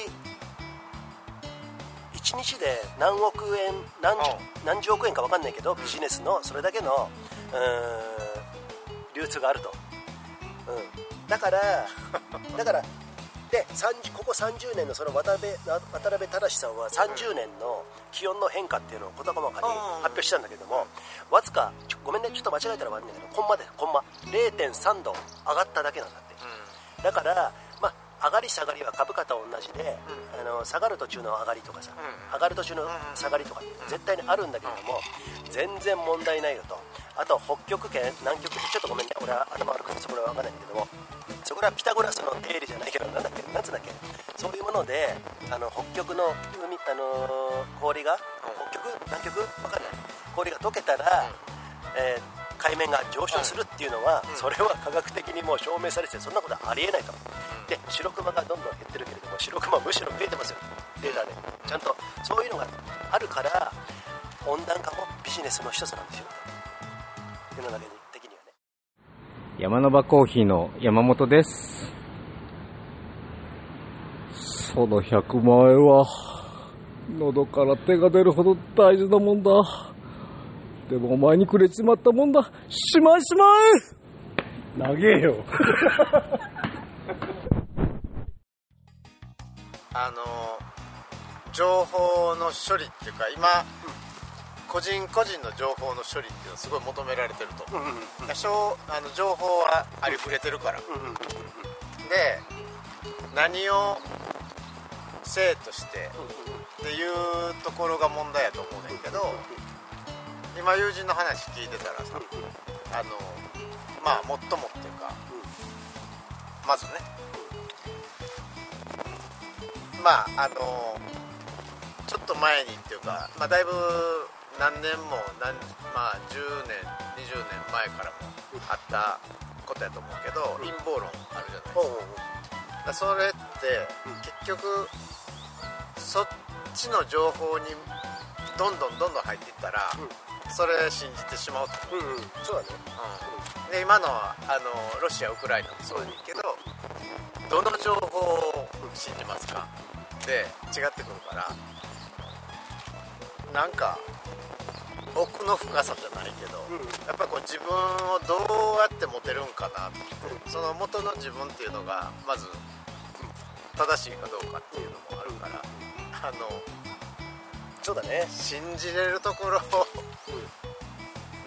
1日で何億円何十何十億円か分かんないけどビジネスのそれだけの流通があると、うん、だから だからで30ここ30年のその渡辺渡辺正さんは30年の気温の変化っていうのを事細かに発表したんだけどもわずかごめんねちょっと間違えたら悪いんだけどコンマでコンマ0.3度上がっただけなんだって。だから、まあ、上がり下がりは株価と同じで、あの下がる途中の上がりとかさ、上がる途中の下がりとか絶対にあるんだけれども、全然問題ないよと。あと北極圏南極ちょっとごめんね。俺は頭悪くてそこらは分かんないんだけどもそこらはピタゴラスの定理じゃないけどなんだっけなんつうんだっけそういうものであの北極の海、あのー氷が北極？南極？分かんない。氷が溶けたら、えー海面が上昇するっていうのは、それは科学的にもう証明されててそんなことはありえないと、で白クマがどんどん減ってるけれども白クマむしろ増えてますよ。データで。ちゃんとそういうのがあるから温暖化もビジネスの一つなんですよ。世の中的にはね。山の場コーヒーの山本です。その100万円は、喉から手が出るほど大事なもんだ。でもお前にくれちまったもんだ。しまいしまい。長えよ。あの情報の処理っていうか今、個人個人の情報の処理っていうのはすごい求められてると思う、多少あの情報はありふれてるから、で何を生としてっていうところが問題やと思うねんけど今友人の話聞いてたらさあのまあもっともっていうかまずね。まああのちょっと前にっていうか、まあ、だいぶ何年も何、まあ、10年20年前からもあったことやと思うけど、陰謀論あるじゃないですか,、それって結局そっちの情報にどんどんどんどん入っていったら、それ信じてしまうと。思う、うんうん。そうだね。うん、で今のあのロシアウクライナもそうだけどどの情報を信じますか？で違ってくるからなんか奥の深さじゃないけど、やっぱりこう自分をどうやって持てるんかなって。その元の自分っていうのがまず正しいかどうかっていうのもあるからあのそうだね。信じれるところ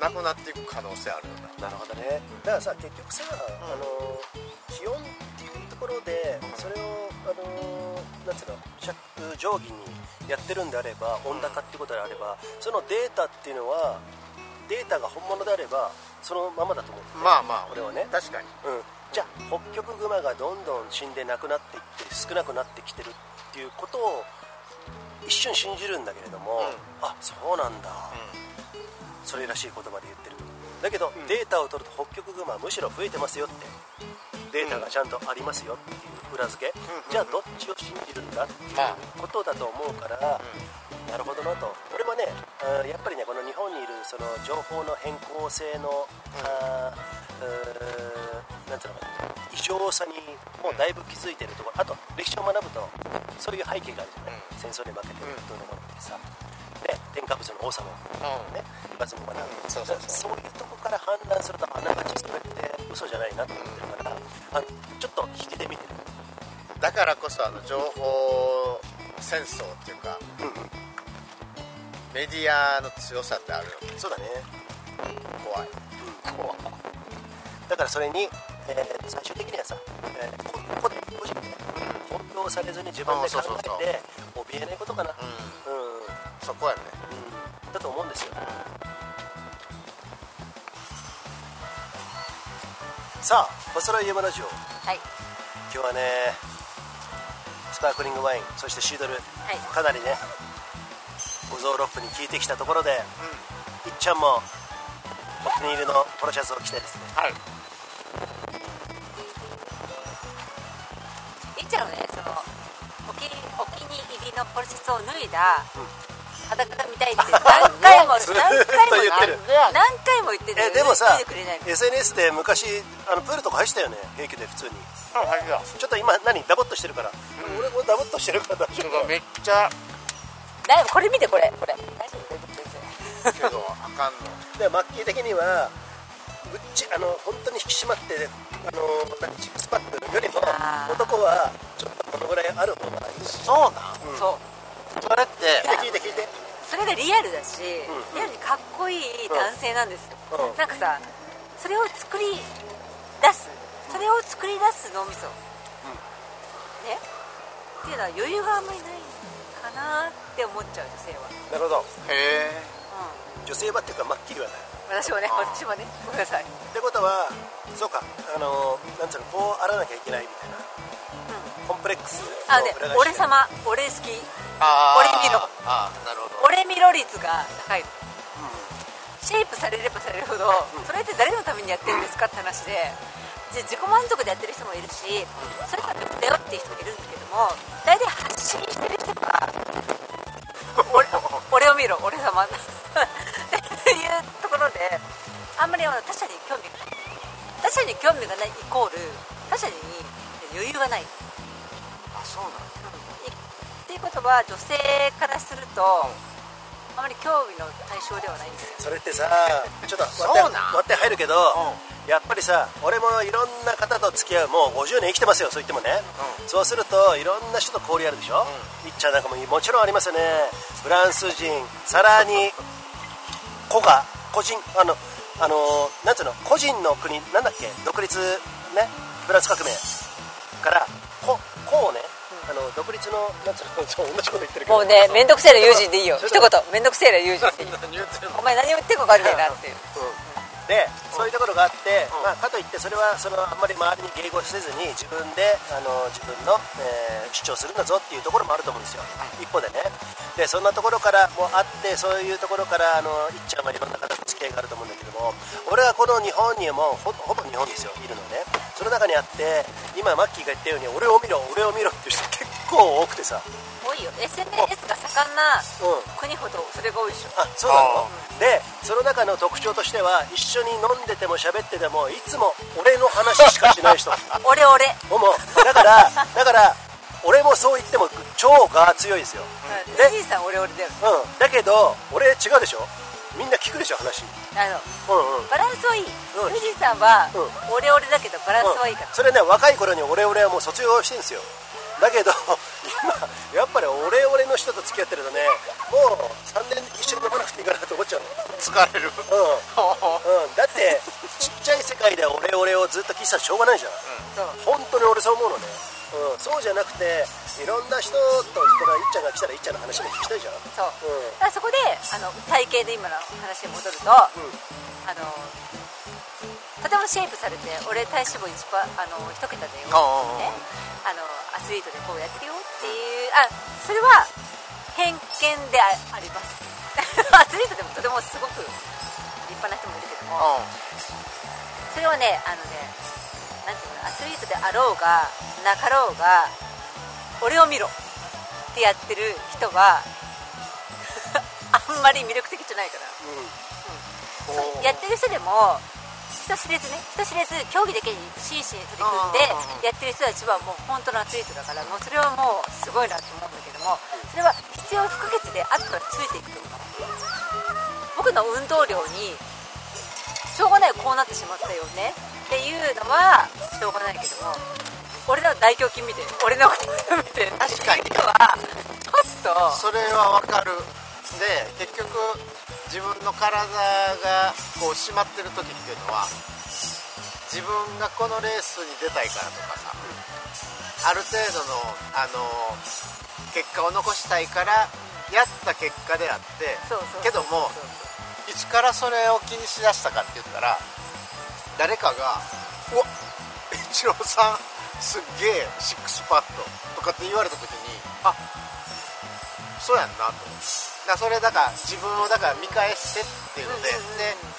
なくなっていく可能性あるよな。なるほどね。だからさ結局さ、あの気温っていうところでそれをあのなんつうの尺定規にやってるんであれば温暖化っていうことであればそのデータっていうのはデータが本物であればそのままだと思う、まあまあ。俺はね。確かに。うん、じゃあ北極熊がどんどん死んでなくなっていって少なくなってきてるっていうことを一瞬信じるんだけれども、あそうなんだ、それらしい言葉で言ってるだけど、データを取ると北極熊はむしろ増えてますよって。データがちゃんとありますよっていう裏付け、じゃあどっちを信じるんだっていうまあことだと思うから、なるほどなと。俺はねやっぱりねこの日本にいるその情報の変更性の、なん。ていうのかな。異常さにもうだいぶ気づいてるところ。あと歴史を学ぶとそういう背景があるじゃない、戦争に負けてるどうのこうのってさ、ね、添加物の多さも、ね、言わずも学ぶ、そう。そいうとこから判断するとあながちそれって嘘じゃないなと思ってるから、あのちょっと引きで見てる。だからこそあの情報戦争っていうか、メディアの強さってあるよね。そうだね。怖い。だからそれに、えー最終的にはさ、えーここで個人で本当されずに自分で考えて怯えないことかな。うん、うんそこやね。だと思うんですよ。さあバスライヤマラジオ。はい。今日はねスパークリングワインそしてシードル、い。かなりね五臓六腑に効いてきたところで、いっちゃんもお気に入りのポロシャツを着てですね。はい。いっちゃんはねそのお気にお気に入りのポルシャツを脱いだ裸が見たいって何回も何回も言ってる。何回も言ってるえでもさ SNS で昔あのプールとか走ったよね平気で普通に。あはいだちょっと今何ダボっとしてるから、俺俺ダボっとしてるから。大丈夫めっちゃ。だいぶこれ見てこれこれ。大丈夫けどあかんの。でマッキー的にはぶっちあの本当に引き締まってあの何シックスパックよりも男はちょっとこのぐらいある方がいい。そうなん？夫そうそれって。聞いて聞いて聞いて。それがリアルだし、うんリアルにかっこいい男性なんですよ、うん。なんかさそれを作り出す。それを作り出す脳みそ、ね？っていうのは余裕があんまりないかなって思っちゃう女性は、なるほど。へえ。う女性はっていうかマッキーはねん、私はね私はね。ごめんなさい、ってことはそうか。あのなんつうのこうあらなきゃいけないみたいなプレックスのあね俺様俺好き。俺見ろ。あーなるほど。俺見ろ率が高いの、シェイプされればされるほど、それって誰のためにやってるんですかって話でじ自己満足でやってる人もいるしそれから別だよっていう人もいるんだけども大体発信してる人が俺 俺を見ろ俺様。っていうところであんまり他者に興味がない他者に興味がないイコール他者に余裕がない。あそうなんいっていうことは女性からするとあまり興味の対象ではないんですよ。それってさちょっと割って割って入るけど、やっぱりさ俺もいろんな方と付き合うもう50年生きてますよそう言ってもね、そうするといろんな人と交流あるでしょ、いっちゃんなんかももちろんありますよね。フランス人さらに子が個人あのあのなんつうの？個人の国なんだっけ？独立ね？フランス革命から子子をね、あの独立のなんつうの 同じこと言ってるけど。もうね面倒くせえな友人でいいよ。一言。面倒くせえな友人でいい お前何を言ってるか分かんねえなっていうでそういうところがあって、まあ、かといってそれはそのあんまり周りに迎合せずに自分であの自分の、えー主張するんだぞっていうところもあると思うんですよ、一方でね。でそんなところからもあってそういうところからあのいっちゃんはいろんな方と付き合いがあると思うんだけども俺はこの日本にもほほぼ日本ですよ。いるのね。その中にあって今マッキーが言ったように俺を見ろ俺を見ろっていう人結構多くてさ。多多いよ。SNS が盛んなうん。国ほどそれが多いでしょ。あそうなの？でその中の特徴としては一緒に飲んでても喋っててもいつも俺の話しかしない人。俺俺。思う。だからだから俺もそう言っても超が強いですよ。でじいさん俺俺だようん。だけど俺違うでしょ？みんな聞くでしょ話。あのうんうん。バランスはいい。うん。富士さんはう俺俺だけどバランスはいいから。うん、それね若い頃に俺俺はもう卒業してるんですよだけど今やっぱり俺俺の人と付き合ってるとねもう3年一緒に飲まなくていいかなと思っちゃうの。疲れる。うん、うん、だってちっちゃい世界で俺俺をずっと聞いてたらしょうがないじゃん。そう本当に俺そう思うのね、うん、そうじゃなくていろんな人と人がいっちゃんが来たらいっちゃんの話も聞きたいじゃん。そう。うん。だからそこであの体型で今の話に戻ると、あのとてもシェイプされて俺体脂肪1パあの1桁だよ、あ。ね、あのアスリートでこうやってるよっていうあそれは偏見でああります。アスリートでもとてもすごく立派な人もいるけども。それはねあのねなんていうのアスリートであろうがなかろうが俺を見ろってやってる人は あんまり魅力的じゃないから。そうやってる人でも人知れずね人知れず競技だけに真摯に取り組んでやってる人たちはもう本当のアスリートだからもうそれはもうすごいなと思うんだけどもそれは必要不可欠で後からついていくと思う。僕の運動量にしょうがないこうなってしまったよねっていうのはしょうがないけども俺の大胸筋見て俺のこと見て確かに。はちょっと。それはわかる。で結局自分の体がこう締まってる時っていうのは自分がこのレースに出たいからとかさある程度のあの結果を残したいからやった結果であってけどもいつからそれを気にしだしたかって言ったら誰かが「うわイチローさんすっげえシックスパッド」とかって言われた時にあそうやんなと思ってだそれだから自分をだから見返してっていうので、で、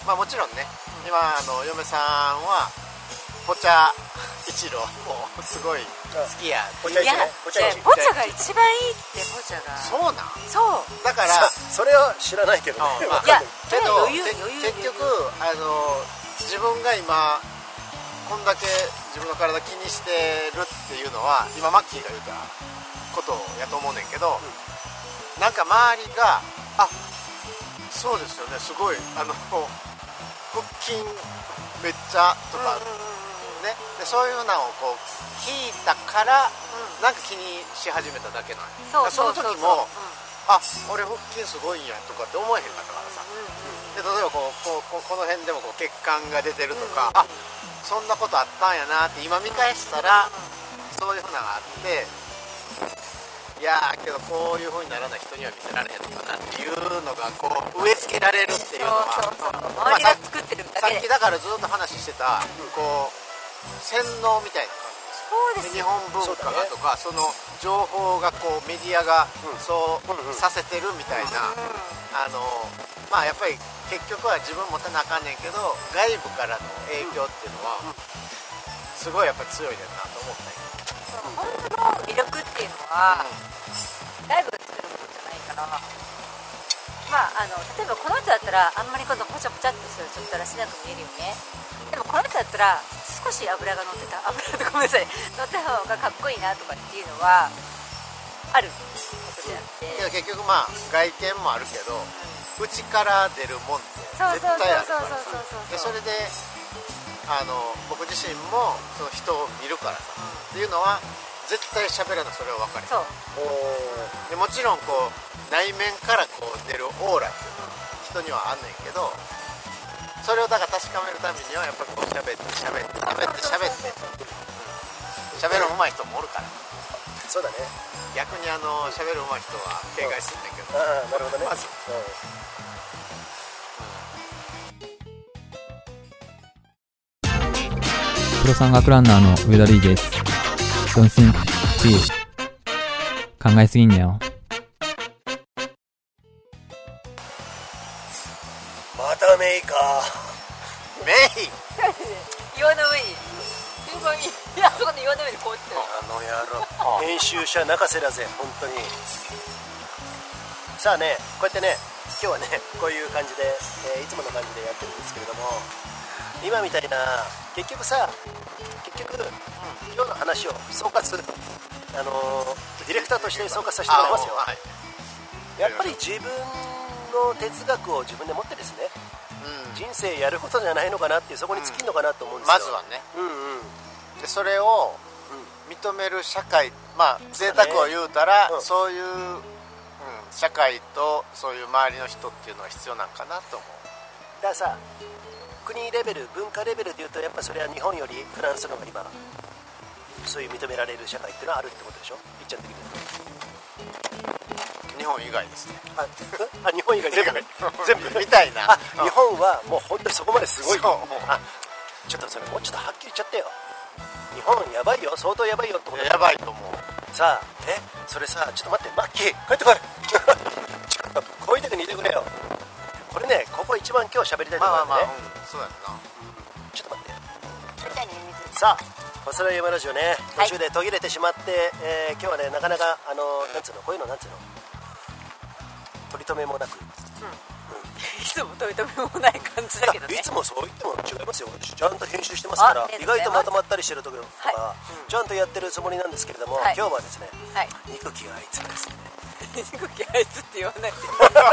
まあ、もちろんね今あの嫁さんはポチャ 一郎もうすごい好きや。ポチャいやねポチャが一番いいってボチャが。そうなん？そう。だからそそれは知らないけどね。いやけど結局あの自分が今こんだけ自分の体気にしてるっていうのは今マッキーが言ったことやと思うねんけど、なんか周りが「あそうですよね。すごいあの腹筋めっちゃ」とか、ね、でそういうのをこう聞いたから、なんか気にし始めただけなんや。その時もあ俺腹筋すごいんやとかって思えへんかったからさ、で例えばこうこうこうこの辺でもこう血管が出てるとか、あそんなことあったんやなって今見返したら、そういうふうなのがあっていやーけどこういうふうにならない人には見せられへんのかなっていうのがこう植え付けられるっていうのはそうそうそう。まあ周りが作ってるださっきだからずっと話してたこう洗脳みたいな感じですそうですよ。で日本文化がとかそ,、の情報がこうメディアがそうさせてるみたいな、あのまあやっぱり結局は自分持たなあかんねんけど外部からの影響っていうのはすごいやっぱり強いねんなと思ったよ本当の魅力っていうのは外部が作るものじゃないからまああの例えばこの人だったらあんまりこのポチャポチャってするちょっとらしなく見えるよね。でもこの人だったら少し油が乗ってた。油とごめんなさい。乗った方がかっこいいなとかっていうのはある。ことであってけど結局まあ外見もあるけど内から出るもんって絶対あるからそうそうそうそう。でそれであの僕自身もその人を見るからさ、っていうのは絶対喋らなそれは分かる。そう。でもちろんこう内面からこう出るオーラっていうのは人にはあんねんけどそれをだから確かめるためにはやっぱこう喋って喋って喋って喋って。喋るの上手い人もおるから。そうだね。逆にあの喋る上手い人は警戒するんだけど。ああなるほどね。まずプロ山岳ランナーの上田瑠衣です。Don't think feel 考えすぎんなよ。またメイか。メイ？岩の上にピンこに。いやそこで岩の上にこうって。あの野郎。編集者泣かせだぜ本当に。さあねこうやってね今日はねこういう感じで、えーいつもの感じでやってるんですけれども今みたいな結局さ結局、今日の話を総括あのーディレクターとして総括させてもらいますよ、はい。やっぱり自分の哲学を自分で持ってですねうん。人生やることじゃないのかなっていうそこに尽きるのかなと思うんですよ、まずはね。うんうん。でそれを認める社会まあ贅沢を言うたらうん。そういう、うん、社会とそういう周りの人っていうのは必要なんかなと思う。だからさ国レベル文化レベルでいうとやっぱそれは日本よりフランスの方が今そういう認められる社会っていうのはあるってことでしょ？いっちゃん的に。日本以外ですね。ああ日本以外全部？全部。みたいな。あ日本はもう本当にそこまですごい。ちょっとそれもうちょっとはっきり言っちゃってよ。日本やばいよ。相当やばいよってこと。やばいと思う。さあえ？それさちょっと待ってマッキー帰ってこい。ちょっとこういう時にいてくれ一番今日喋りたいところなんでね、まあまあまあ、うん、そうやんな。ちょっと待って。さあ細ら山ラジオね。途中で途切れてしまって、えー今日はねなかなかあのなんつうのこういうのなんつうの？取り留めもなく。いつも取り留めもない感じだけどね。いつもそう言っても違いますよ。私ちゃんと編集してますから意外とまとまったりしてる時とか、はちゃんとやってるつもりなんですけれども、はい。今日はですねはい。憎きあいつですね。憎きあいつって言わないで。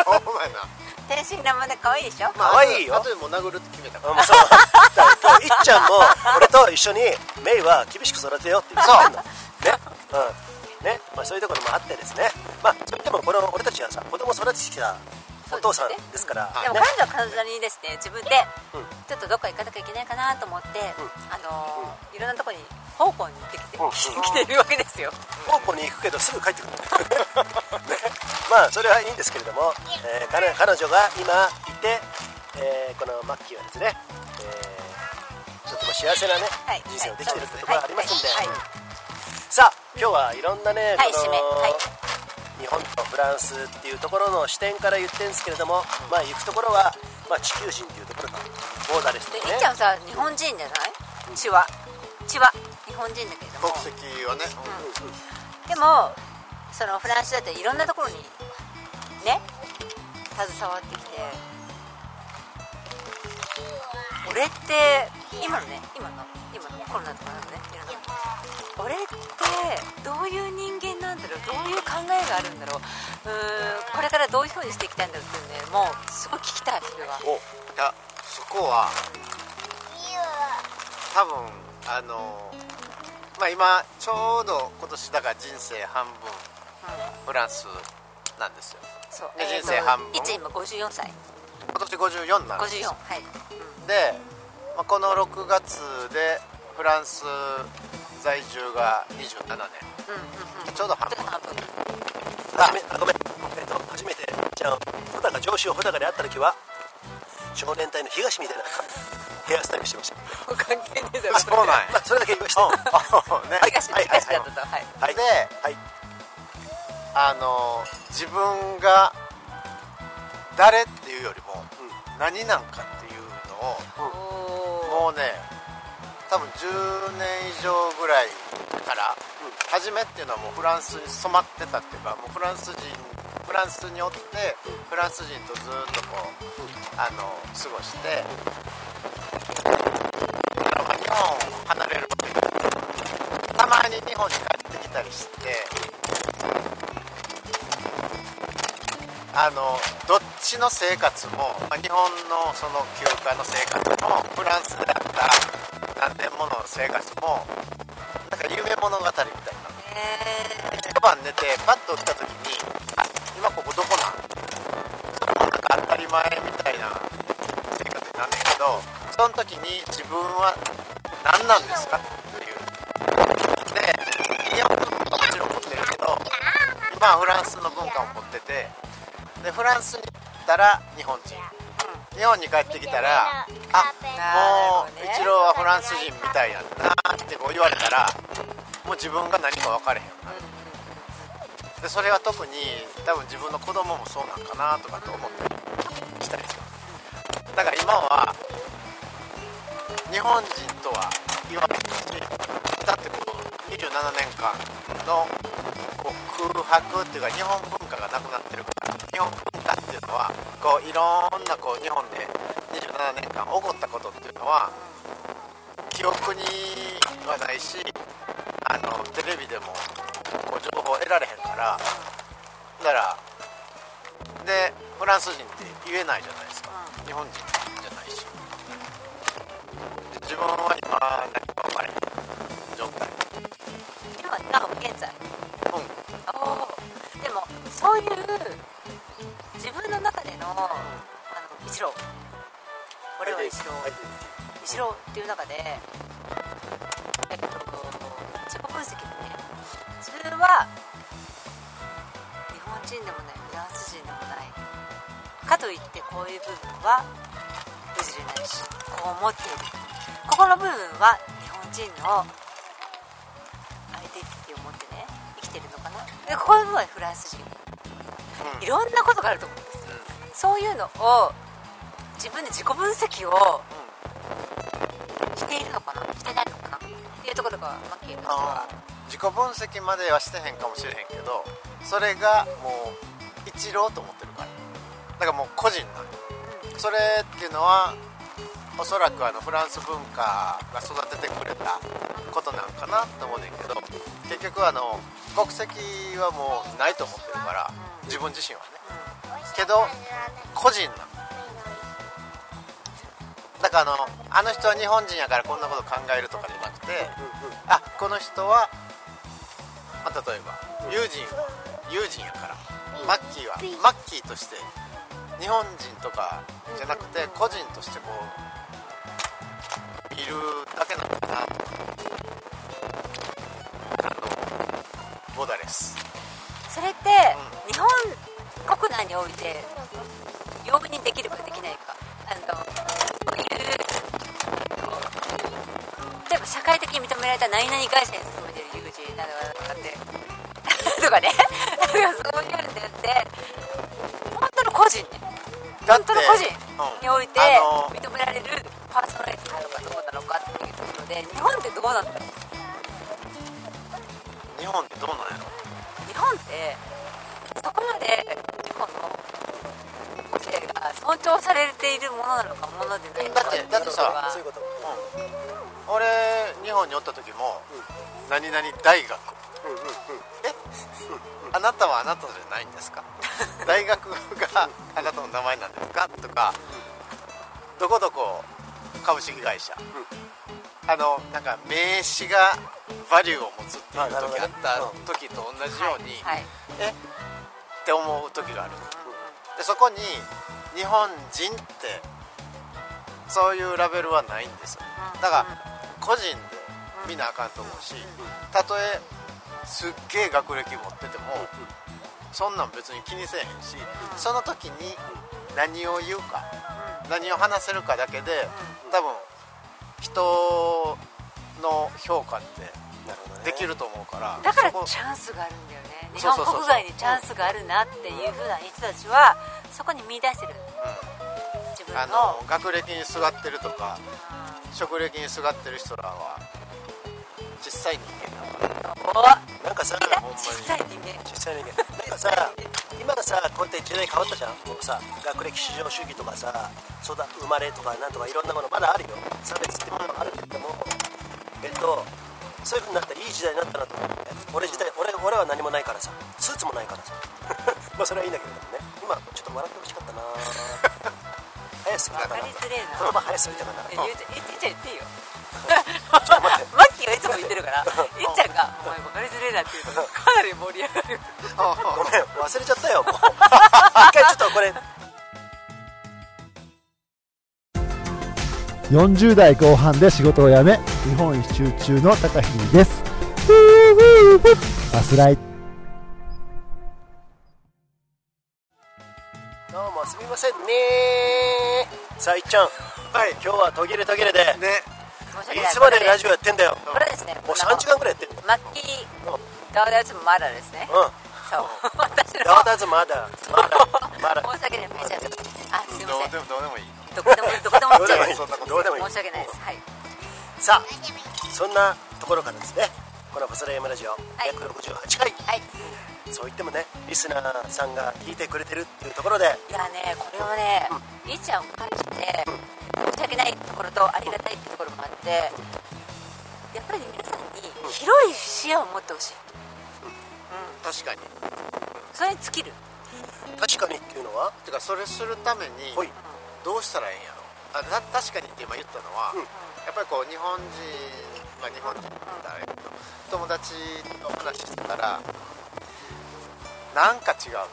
ほんまやな天真爛漫で可愛いでしょ？可愛いよ。あとでもう殴るって決めたから。あもうそう。だから今日いっちゃんも俺と一緒にメイは厳しく育てようって言ってんの。ね。うん。ね。まあそういうところもあってですね。まあそういってもこの俺たちはさ子供育ててきたお父さんですから。でもね。彼女は彼女にですね自分でうん。ちょっとどっか行かなきゃいけないかなと思って、うん。あのーいろんなとこに香港に行ってきて、てるわけですよ。香港に行くけどすぐ帰ってくる。ね。まあそれはいいんですけれども、え。ー彼彼女が今いて、えーこのマッキーはですね、えーとても幸せなね、はい。人生をできてるってところがありますんで、さあ今日はいろんなね、はいこの日本とフランスっていうところの視点から言ってるんですけれども、まあ行くところは、まあ、地球人っていうところがボーダーレスでね。でいっちゃんさ日本人じゃない？血は。血は日本人だけれども。国籍はね、でもそのフランスだっていろんなところにね携わってきて。俺って今のね今の今のコロナとかなのねいろんな俺ってどういう人間なんだろう？どういう考えがあるんだろう？うーんこれからどういう風にしていきたいんだろうっていうねもうすごい聞きたいそれは。おいやそこは多分あのまあ今ちょうど今年だから人生半分フランスなんですよ。そうで人生半分。いち今54歳今年54になるんです54よはい。で、まあ、この6月でフランス在住が27年。うんうんうん。ちょうど半分。あごめん、えっと、初めてじゃあ穂高上司を穂高で会った時は少年隊の東みたいなヘアスタイルしてました。関係ねえだろそうなんや。まあそれだけ言わして、ね。東はいはい東だったと。はい。はい。ではい。あの自分が誰っていうよりも何なんかっていうのをおもうね多分10年以上ぐらいから、初めっていうのはもうフランスに染まってたっていうかもうフランス人フランスにおってフランス人とずっとこう、あの過ごして日本を離れるたまに日本に帰ってきたりしてあのどっちの生活も、まあ、日本のその休暇の生活もフランスであった何年もの生活もなんか夢物語みたいな。一晩寝てパッと起きた時にあ今ここどこなん？それもなんか当たり前みたいな生活になんねんけどその時に自分は何なんですかっていう。で日本の文化ももちろん持ってるけど今はフランスの文化を持っててでフランスに行ったら日本人。日本に帰ってきたらあもう一郎はフランス人みたいやんなってこう言われたらもう自分が何か分かれへんよな。るでそれは特に多分自分の子供もそうなんかなとかと思ったりしたりする。だから今は日本人とは言わないし年間のこう空白っていうか日本文化がなくなってるから日本文化っていうのはこういろんなこう日本で27年間起こったことっていうのは記憶にはないしあのテレビでもこう情報得られへんからだからでフランス人って言えないじゃないですか。日本人じゃないし。で自分は今何か分かれへん状態。今なお現在。うん。おー。でもそういう自分の中でのあの一郎俺は一郎一郎っていう中でえっと自己分析でね自分は日本人でもないフランス人でもないかといってこういう部分は譲れないしこう思っているここの部分は日本人のアイデンティティを持ってね生きてるのかなでここの部分はフランス人いろんなことがあると思うんですよそういうのを自分で自己分析をしているのかなしてないのかなっていうところがマッキーのあー自己分析まではしてへんかもしれへんけどそれがもう一郎と思ってるから。だからもう個人なのそれっていうのはおそらくあのフランス文化が育ててくれたことなんかなと思うねんけど結局あの国籍はもうないと思ってるから自分自身はね。けど個人なのだからあのあの人は日本人やからこんなこと考えるとかじゃなくてあこの人は、まあ、例えば友人友人やからマッキーはマッキーとして日本人とかじゃなくて個人としてこういるだけなのかな。あのボーダレス。それって日本国内においてめられた何々会社に勤めてる友人などかって。とかね。そういうんでって本当の個人ね。本当の個人うんにおいて認められるパーソナリティなのかどうなのかっていうところで日本ってどうなんだろ？う日本ってどうなんやろ？日本ってそこまで日本の個性が尊重されているものなのかものでないのかだってだってさそういうこと俺日本におった何々大学、え？あなたはあなたじゃないんですか？大学があなたの名前なんですか？とかどこどこ株式会社、あのなんか名詞がバリューを持つっていう時あった時と同じように、はい。え？って思う時がある。でそこに日本人ってそういうラベルはないんですよ。だから個人で見なあかんと思うしたとえすっげえ学歴持っててもそんなん別に気にせえへんしその時に何を言うか何を話せるかだけで多分人の評価ってできると思うからだからチャンスがあるんだよね。日本国外にチャンスがあるなっていうふうな人たちはそこに見出してる。自分あのの学歴にすがってるとか職歴にすがってる人らは小さい人間だからおなんかさ小さい人間実際にねなんかさ今さこうやって時代変わったじゃん。もうさ学歴至上主義とかさ育生まれとかなん。とかいろんなものまだあるよ差別ってものもあるけれどもえっとそういう風になったらいい時代になったなと思うね俺時代俺俺は何もないからさ。スーツもないからさ。まあそれはいいんだけれどもね今ちょっと笑ってほしかったな早すぎたかな。分かりづれえな言葉早すぎたかな。え言うて言っちゃん言っていいよ。ちょっと待って つも言ってるから いっちゃんが「お前分かりづれえな」って言うとかなり盛り上がる。ごめん忘れちゃったよもう。一回ちょっとこれ。40代後半で仕事を辞め日本一周中の高秀です。バスライどうもすみませんねさあいっちゃん。はい。今日は途切れ途切れで。ねいいつまでラジオやってんだよ。これですね。もう3時間ぐらいやってる。マッキーダウダウツまだですね。うん。そう。私のダーダーズまだ申し訳ない。申し訳ない。あすいません。どうでもどうでもいい。どこでもどこでもどうでもいい。申どうでもいい。し訳ないです。はい。さあそんなところからですね。この「細田山ラジオ」168回、はい。そう言ってもねリスナーさんが聞いてくれてるっていうところで。いやねこれはね、いいちゃんを返して申し訳ないところとありがたいってところもあってやっぱり皆さんに広い視野を持ってほしい。確かに。それに尽きる。確かにっていうのは？てかそれするためにどうしたらいいんやろ。あな確かにって今言ったのは、やっぱりこう日本人まあ日本人って言ったらあれやけど友達と話してたらなんか違う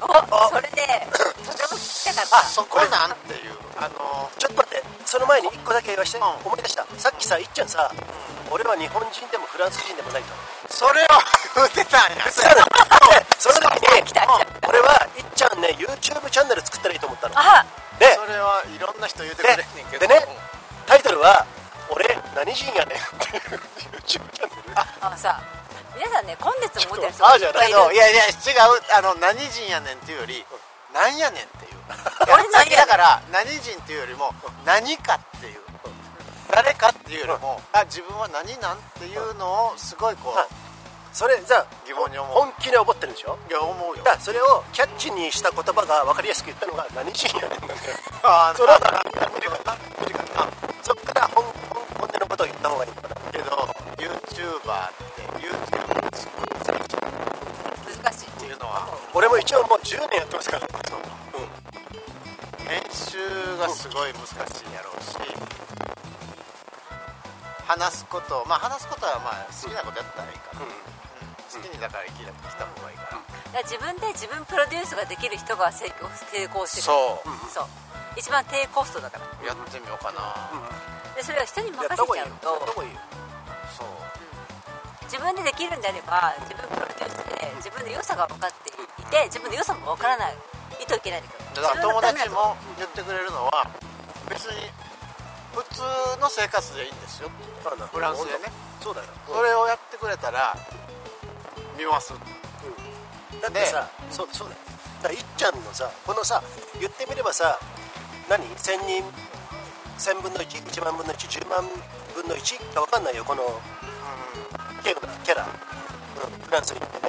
おそれでとても聞きたかったそこなんていうあのちょっと待って。その前に1個だけ言わして、思い出した。さっきさいっちゃんさ俺は日本人でもフランス人でもないと。それを言うてたんや。でその時に俺はいっちゃんね YouTube チャンネル作ったらいいと思ったの。あでそれはいろんな人言うてくれんねんけど。でねタイトルは「俺何人やねん」っていう YouTube チャンネル。あのさ皆さんねコンテンツを持ってる。人ああじゃないいっぱいやいや違う。あの何人やねんっていうよりなんやねんっていう。だから何人っていうよりも何かっていう。誰かっていうよりもあ自分は何なんっていうのをすごいこうそれじゃあ疑問に思う。本気で思ってるんでしょ？いや思うよ。だそれをキャッチにした言葉が分かりやすく言ったのが何人やねんなんだよあそれは無理かな？無理かな？そっから本本本音のことを言った方がいいのかな？けど YouTuber って YouTube ってすごい難しいっていうのは俺も一応もう10年やってますから編集がすごい難しいやろうし話すことまあ話すことはまあ好きなことやったらいいから、うん好きにだから生きた方がいいから、だから自分で自分プロデュースができる人が成功してる。そう。そう。一番低コストだから。やってみようかな、でそれを人に任せちゃうと。そう。自分でできるんであれば自分プロデュースで自分の良さが分かっていて自分の良さも分からないいといけないんだけどだから友達も言ってくれるのは別に普通の生活でいいんですよ。フランスでね。そうだよ。それをやってくれたら見ます。だってさそうそうだよ。だからいっちゃんのさこのさ言ってみればさ何？1000人？1000分の11万分の110万分の1か分かんないよこのキャラキャラ、うん、フランスに行ってね。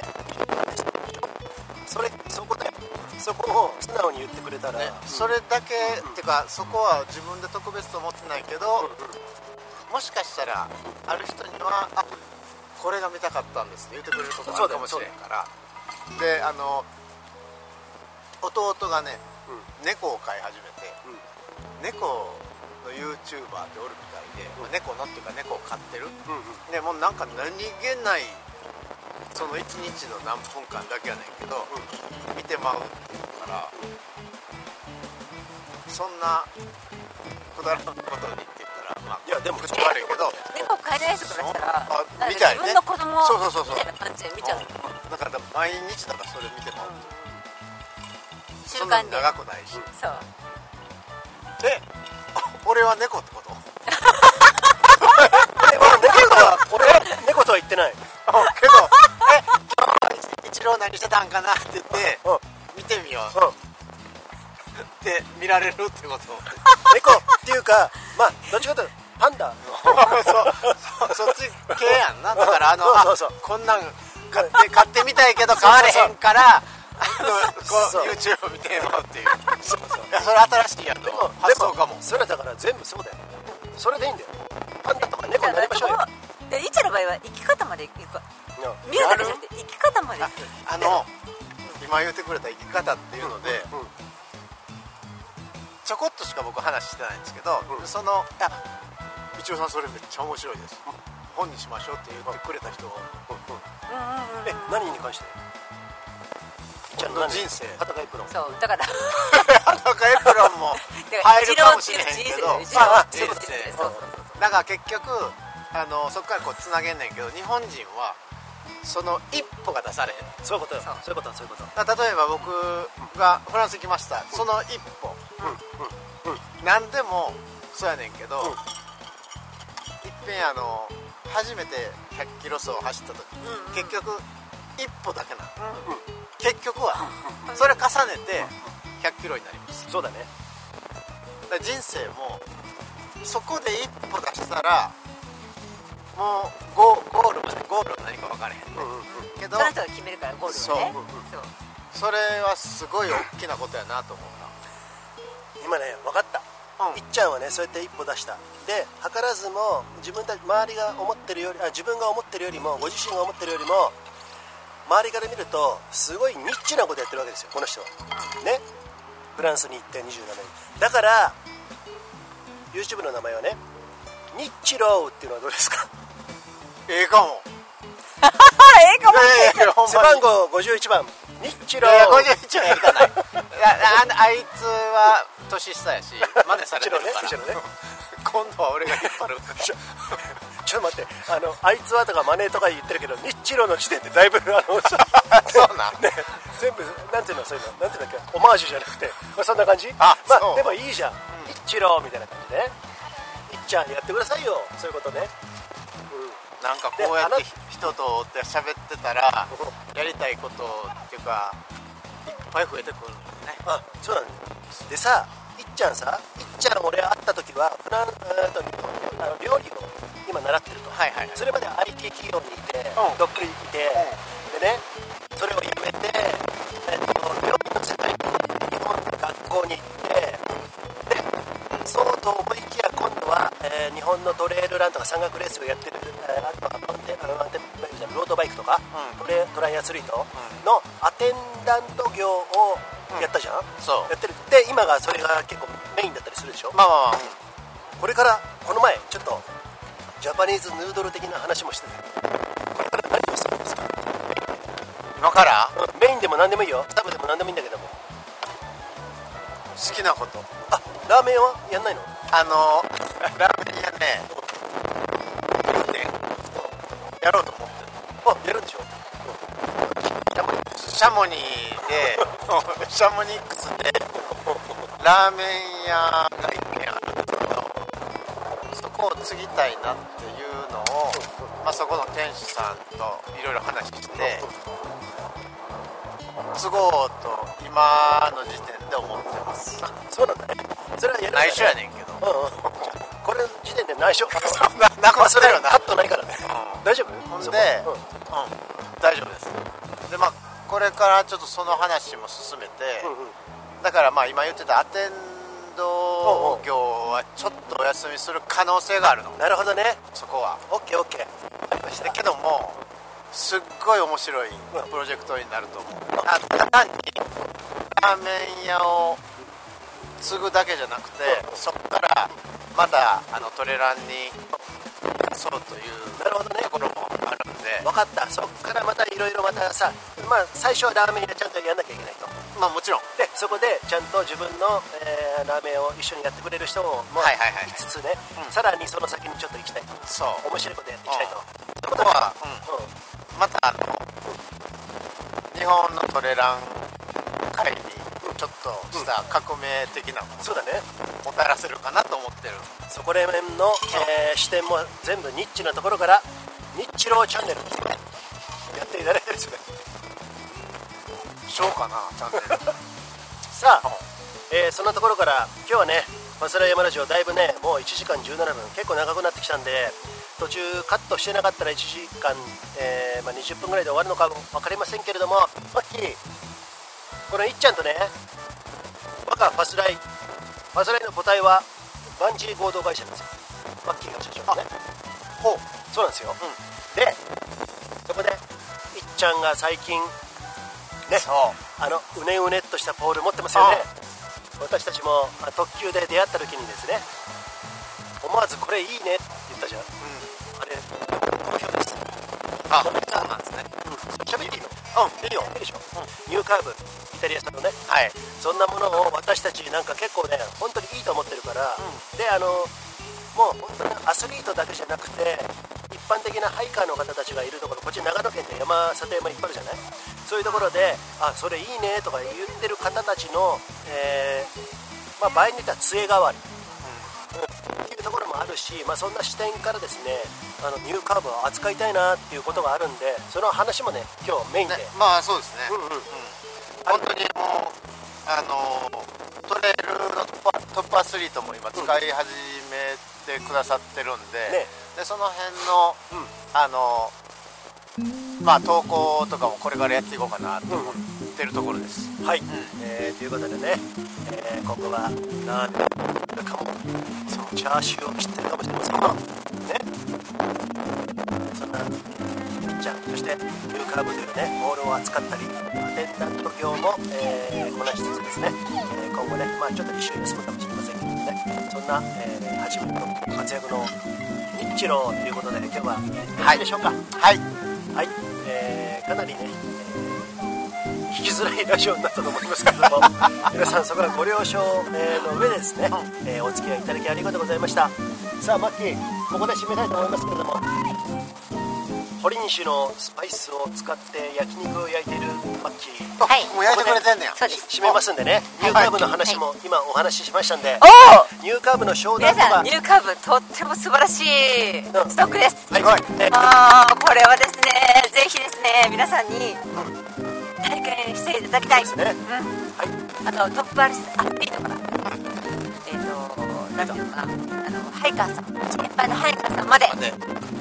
それそこでそこを素直に言ってくれたら、ね、それだけ、っていうかそこは自分で特別と思ってないけど、もしかしたらある人にはあこれが見たかったんですって言ってくれることがあるかもしれんから。であの弟がね、猫を飼い始めて、猫の YouTuber っておるみたいで、まあ猫のっていうか猫を飼ってる、でもうなんか何気ないその1日の何分間だけやねんけど、見てまうから、そんなくだらんことにってまあいやでも口悪いけど。猫飼えない人からしたらあなんかみたいね。自分の子供そうそうそうそう。みたいな感じで見ちゃうだから毎日だからそれ見てまう、んなに慣で長くないし。そう。え俺は猫ってこと？え俺猫は俺は猫とは言ってない。けどえ今日一郎何してたんかなって言って見てみよう、って見られるってこと。猫っていうかまあどっちかというとパンダ。そうそそっち系やんな。だからあのそうそうそう。あこんなん買って買ってみたいけど買われへんから YouTube 見てよっていう。いやそれ新しいやんの発想かも。それだから全部そうだよ。それでいいんだよ。パンダとか猫になりましょうよ。でいちゃの場合は生き方までいく。か見るだけじゃなくて生き方までいく。あの今言ってくれた生き方っていうので、ちょこっとしか僕話してないんですけど、その「いや一郎さんそれめっちゃ面白いです」本にしましょうって言ってくれた人え何に関して？ちゃんと人生。裸エプロン。そうだから。裸エプロンも 入るかもしれへんけど。人生。人生。そうそうだから結局あのそこからこうつなげんねんけど日本人はその一歩が出されへん。そういうことよ。そう。いうことそういうこと。例えば僕がフランス行きました。その一歩、何でもそうやねんけど、いっぺんあの初めて100キロ走走った時、結局一歩だけなの、結局はそれ重ねて100キロになります。そうだね。だ人生もそこで一歩出したらもうゴーゴールまでゴールは何か分からへんね、けどその人が決めるからゴールをね。そう。それはすごい大きなことやなと思う今ね分かった、いっちゃんはね。そうやって一歩出した。で図らずも自分たち周りが思ってるよりあ自分が思ってるよりもご自身が思ってるよりも周りから見るとすごいニッチなことやってるわけですよ。この人は。ね。フランスに行って27年。だから YouTube の名前はねニッチローっていうのはどうですか？ええかも。ええかも。背番号51番ニッチローいや51はやりたないいやああいつは年下やし真似されてるから、ねね。今度は俺が引っ張る。ちょちょっと待って。あのあいつはとかマネーとか言ってるけどニッチローの時点でだいぶあの そうなん？ね全部なんていうのそういうのなんていうんだっけオマージュじゃなくて、まあ、そんな感じ？あまあでもいいじゃん、ニッチローみたいな感じで。ねいっちゃんやってくださいよ。そういうことねなんかこうやって人と喋ってたらやりたいことっていうかいっぱい増えてくるんだよね。あそうなんです。でさいっちゃんさいっちゃん俺会った時はフランえーと日本あの料理を今習ってると、はいはいはい。それまで IT 企業にいて、うん。どっくりいて、でねそれをやめて、えっと料理の世界に日本の学校に行ってでそうと思いきや今度は、えー日本のトレイルランとか山岳レースをやってる、えーあとはマウンテンマウンテンバイクじゃロードバイクとか、トレトライアスリートのアテンダント業をやったじゃん、そう。やってる。で今がそれが結構メインだったりするでしょ？まあまあまあ、これからこの前ちょっとジャパニーズヌードル的な話もしてた。これから何をするんですか？今から？うん。メインでも何でもいいよ。サブでも何でもいいんだけども好きなこと。あラーメンは？やんないの？あの ラーメン屋ね。ね。やろうと思ってる。あやるんでしょ？シャモニーで。シャモニックスで。ラーメン屋が一軒あるんだけどそこを継ぎたいなっていうのを、まあ、そこの店主さんといろいろ話して継ごうと今の時点で思ってます。そうなんだね。それはやるんだね内緒やねんけど。うんうん。これの時点で内緒。ななかそれカットないからね。大丈夫？でうんうん。大丈夫です。でまあこれからちょっとその話も進めて、だからまあ今言ってたアテンド業はちょっとお休みする可能性があるの。なるほどね。そこは。オッケーオッケー。ありましただけどもすっごい面白いプロジェクトになると思う。あ単にラーメン屋を継ぐだけじゃなくてそこからまだあのトレランにそうというなるほどね。ところもあるんで。分かった。そっからまたいろいろまたさまあ最初はラーメン屋ちゃんとやんなきゃいけないと。まあもちろん。でそこでちゃんと自分の、えーラーメンを一緒にやってくれる人もはいはいはいい。つつね、さらにその先にちょっと行きたいと。そう。面白いことやっていきたいと、そこは、またあの日本のトレラン界にちょっとした革命的なものそうだね。もたらせるかなと思ってる。そこら辺の、えー視点も全部ニッチなところからニッチローチャンネルやっていただいてるんですよねしようかなチャンネル。さあ、えーそんなところから今日はねマスラ山ラジオだいぶねもう1時間17分。結構長くなってきたんで途中カットしてなかったら1時間、えーまあ、20分ぐらいで終わるのか分かりませんけれどもマッキーこのいっちゃんとね我がファスライファスライの母体はバンジー合同会社なんですよ。マッキーが社長ね。ほう。そうなんですよ、でそこでいっちゃんが最近ねあのうねうねっとしたポール持ってますよね。私たちもまあ特急で出会った時にですね思わずこれいいねって言ったじゃん、あれ好評ですあそうなんですね。喋っていいの？うんいいよ。いいでしょ、ニューカーブイタリア産のね。はい。そんなものを私たちなんか結構ね本当にいいと思ってるから、であのもう本当にアスリートだけじゃなくて一般的なハイカーの方たちがいるところこっち長野県で山里山いっぱいあるじゃない？そういうところであそれいいねとか言ってる方たちの、えーまあ、場合によっては杖代わり、うんっていうところもあるし、まあ、そんな視点からですねあのニューカーブを扱いたいなっていうことがあるんでその話もね今日メインで、まあそうですね、うんうん本当にもうあのトレイルのトップアトップアスリートも今使い始めてくださってるんで、でその辺の、あのまあ投稿とかもこれからやっていこうかなと思ってるところです、はい、えーということでね、えー今後は何かもそのチャーシューを切ってるかもしれませんよね。そんなピッチャーそしてニューカーブというねボールを扱ったりアテンダント業も、えーこなしつつですね、えー今後ねまあちょっと一緒に休むかもしれませんけどね。そんな、えー初めての活躍の日露ということで今日はよろしいでしょうか？はい。はい、えーかなりね、えー聞きづらいラジオになったと思いますけれども 皆さんそこはご了承、えーの上でですね、えーお付き合いいただきありがとうございました。さあマッキーここで締めたいと思いますけれども。堀西のスパイスを使って焼肉を焼いているマッキー。はい。もう焼いてくれてんねやそうです締めますんでね、ニューカーブの話も今お話ししましたんで、おおニューカーブの商皆談とか。さんニューカーブとっても素晴らしいストックです。はい、ねあーこれはですねぜひですね皆さんに体験していただきたいです。ね。うん。あのトップアリスアスリートからえっ、と何ていうのかなあのハイカーさん先輩のハイカーさんまでね。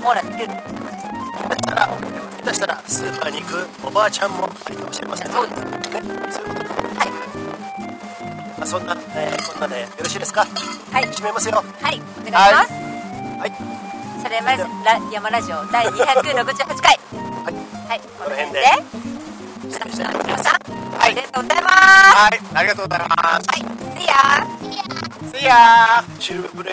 網羅できる。下手したらスーパーに行くおばあちゃんもあるかもしれませんそうですね。そういうことはい。まあ、そんな、えー、こんなでよろしいですか？はい。締めますよ。はい。お願いします、はい。それまでラ山ラジオ第268回。はい。はい。この辺でし皆ますさんありがとうございます。はい。ありがとうございます。はい。See ya See ya! シルブプ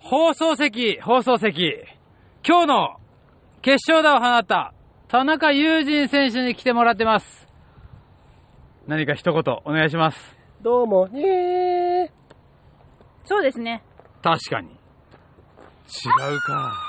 放送席、放送席。今日の決勝打を放った田中友人選手に来てもらってます。何か一言お願いします。どうもねそうですね。確かに。違うか。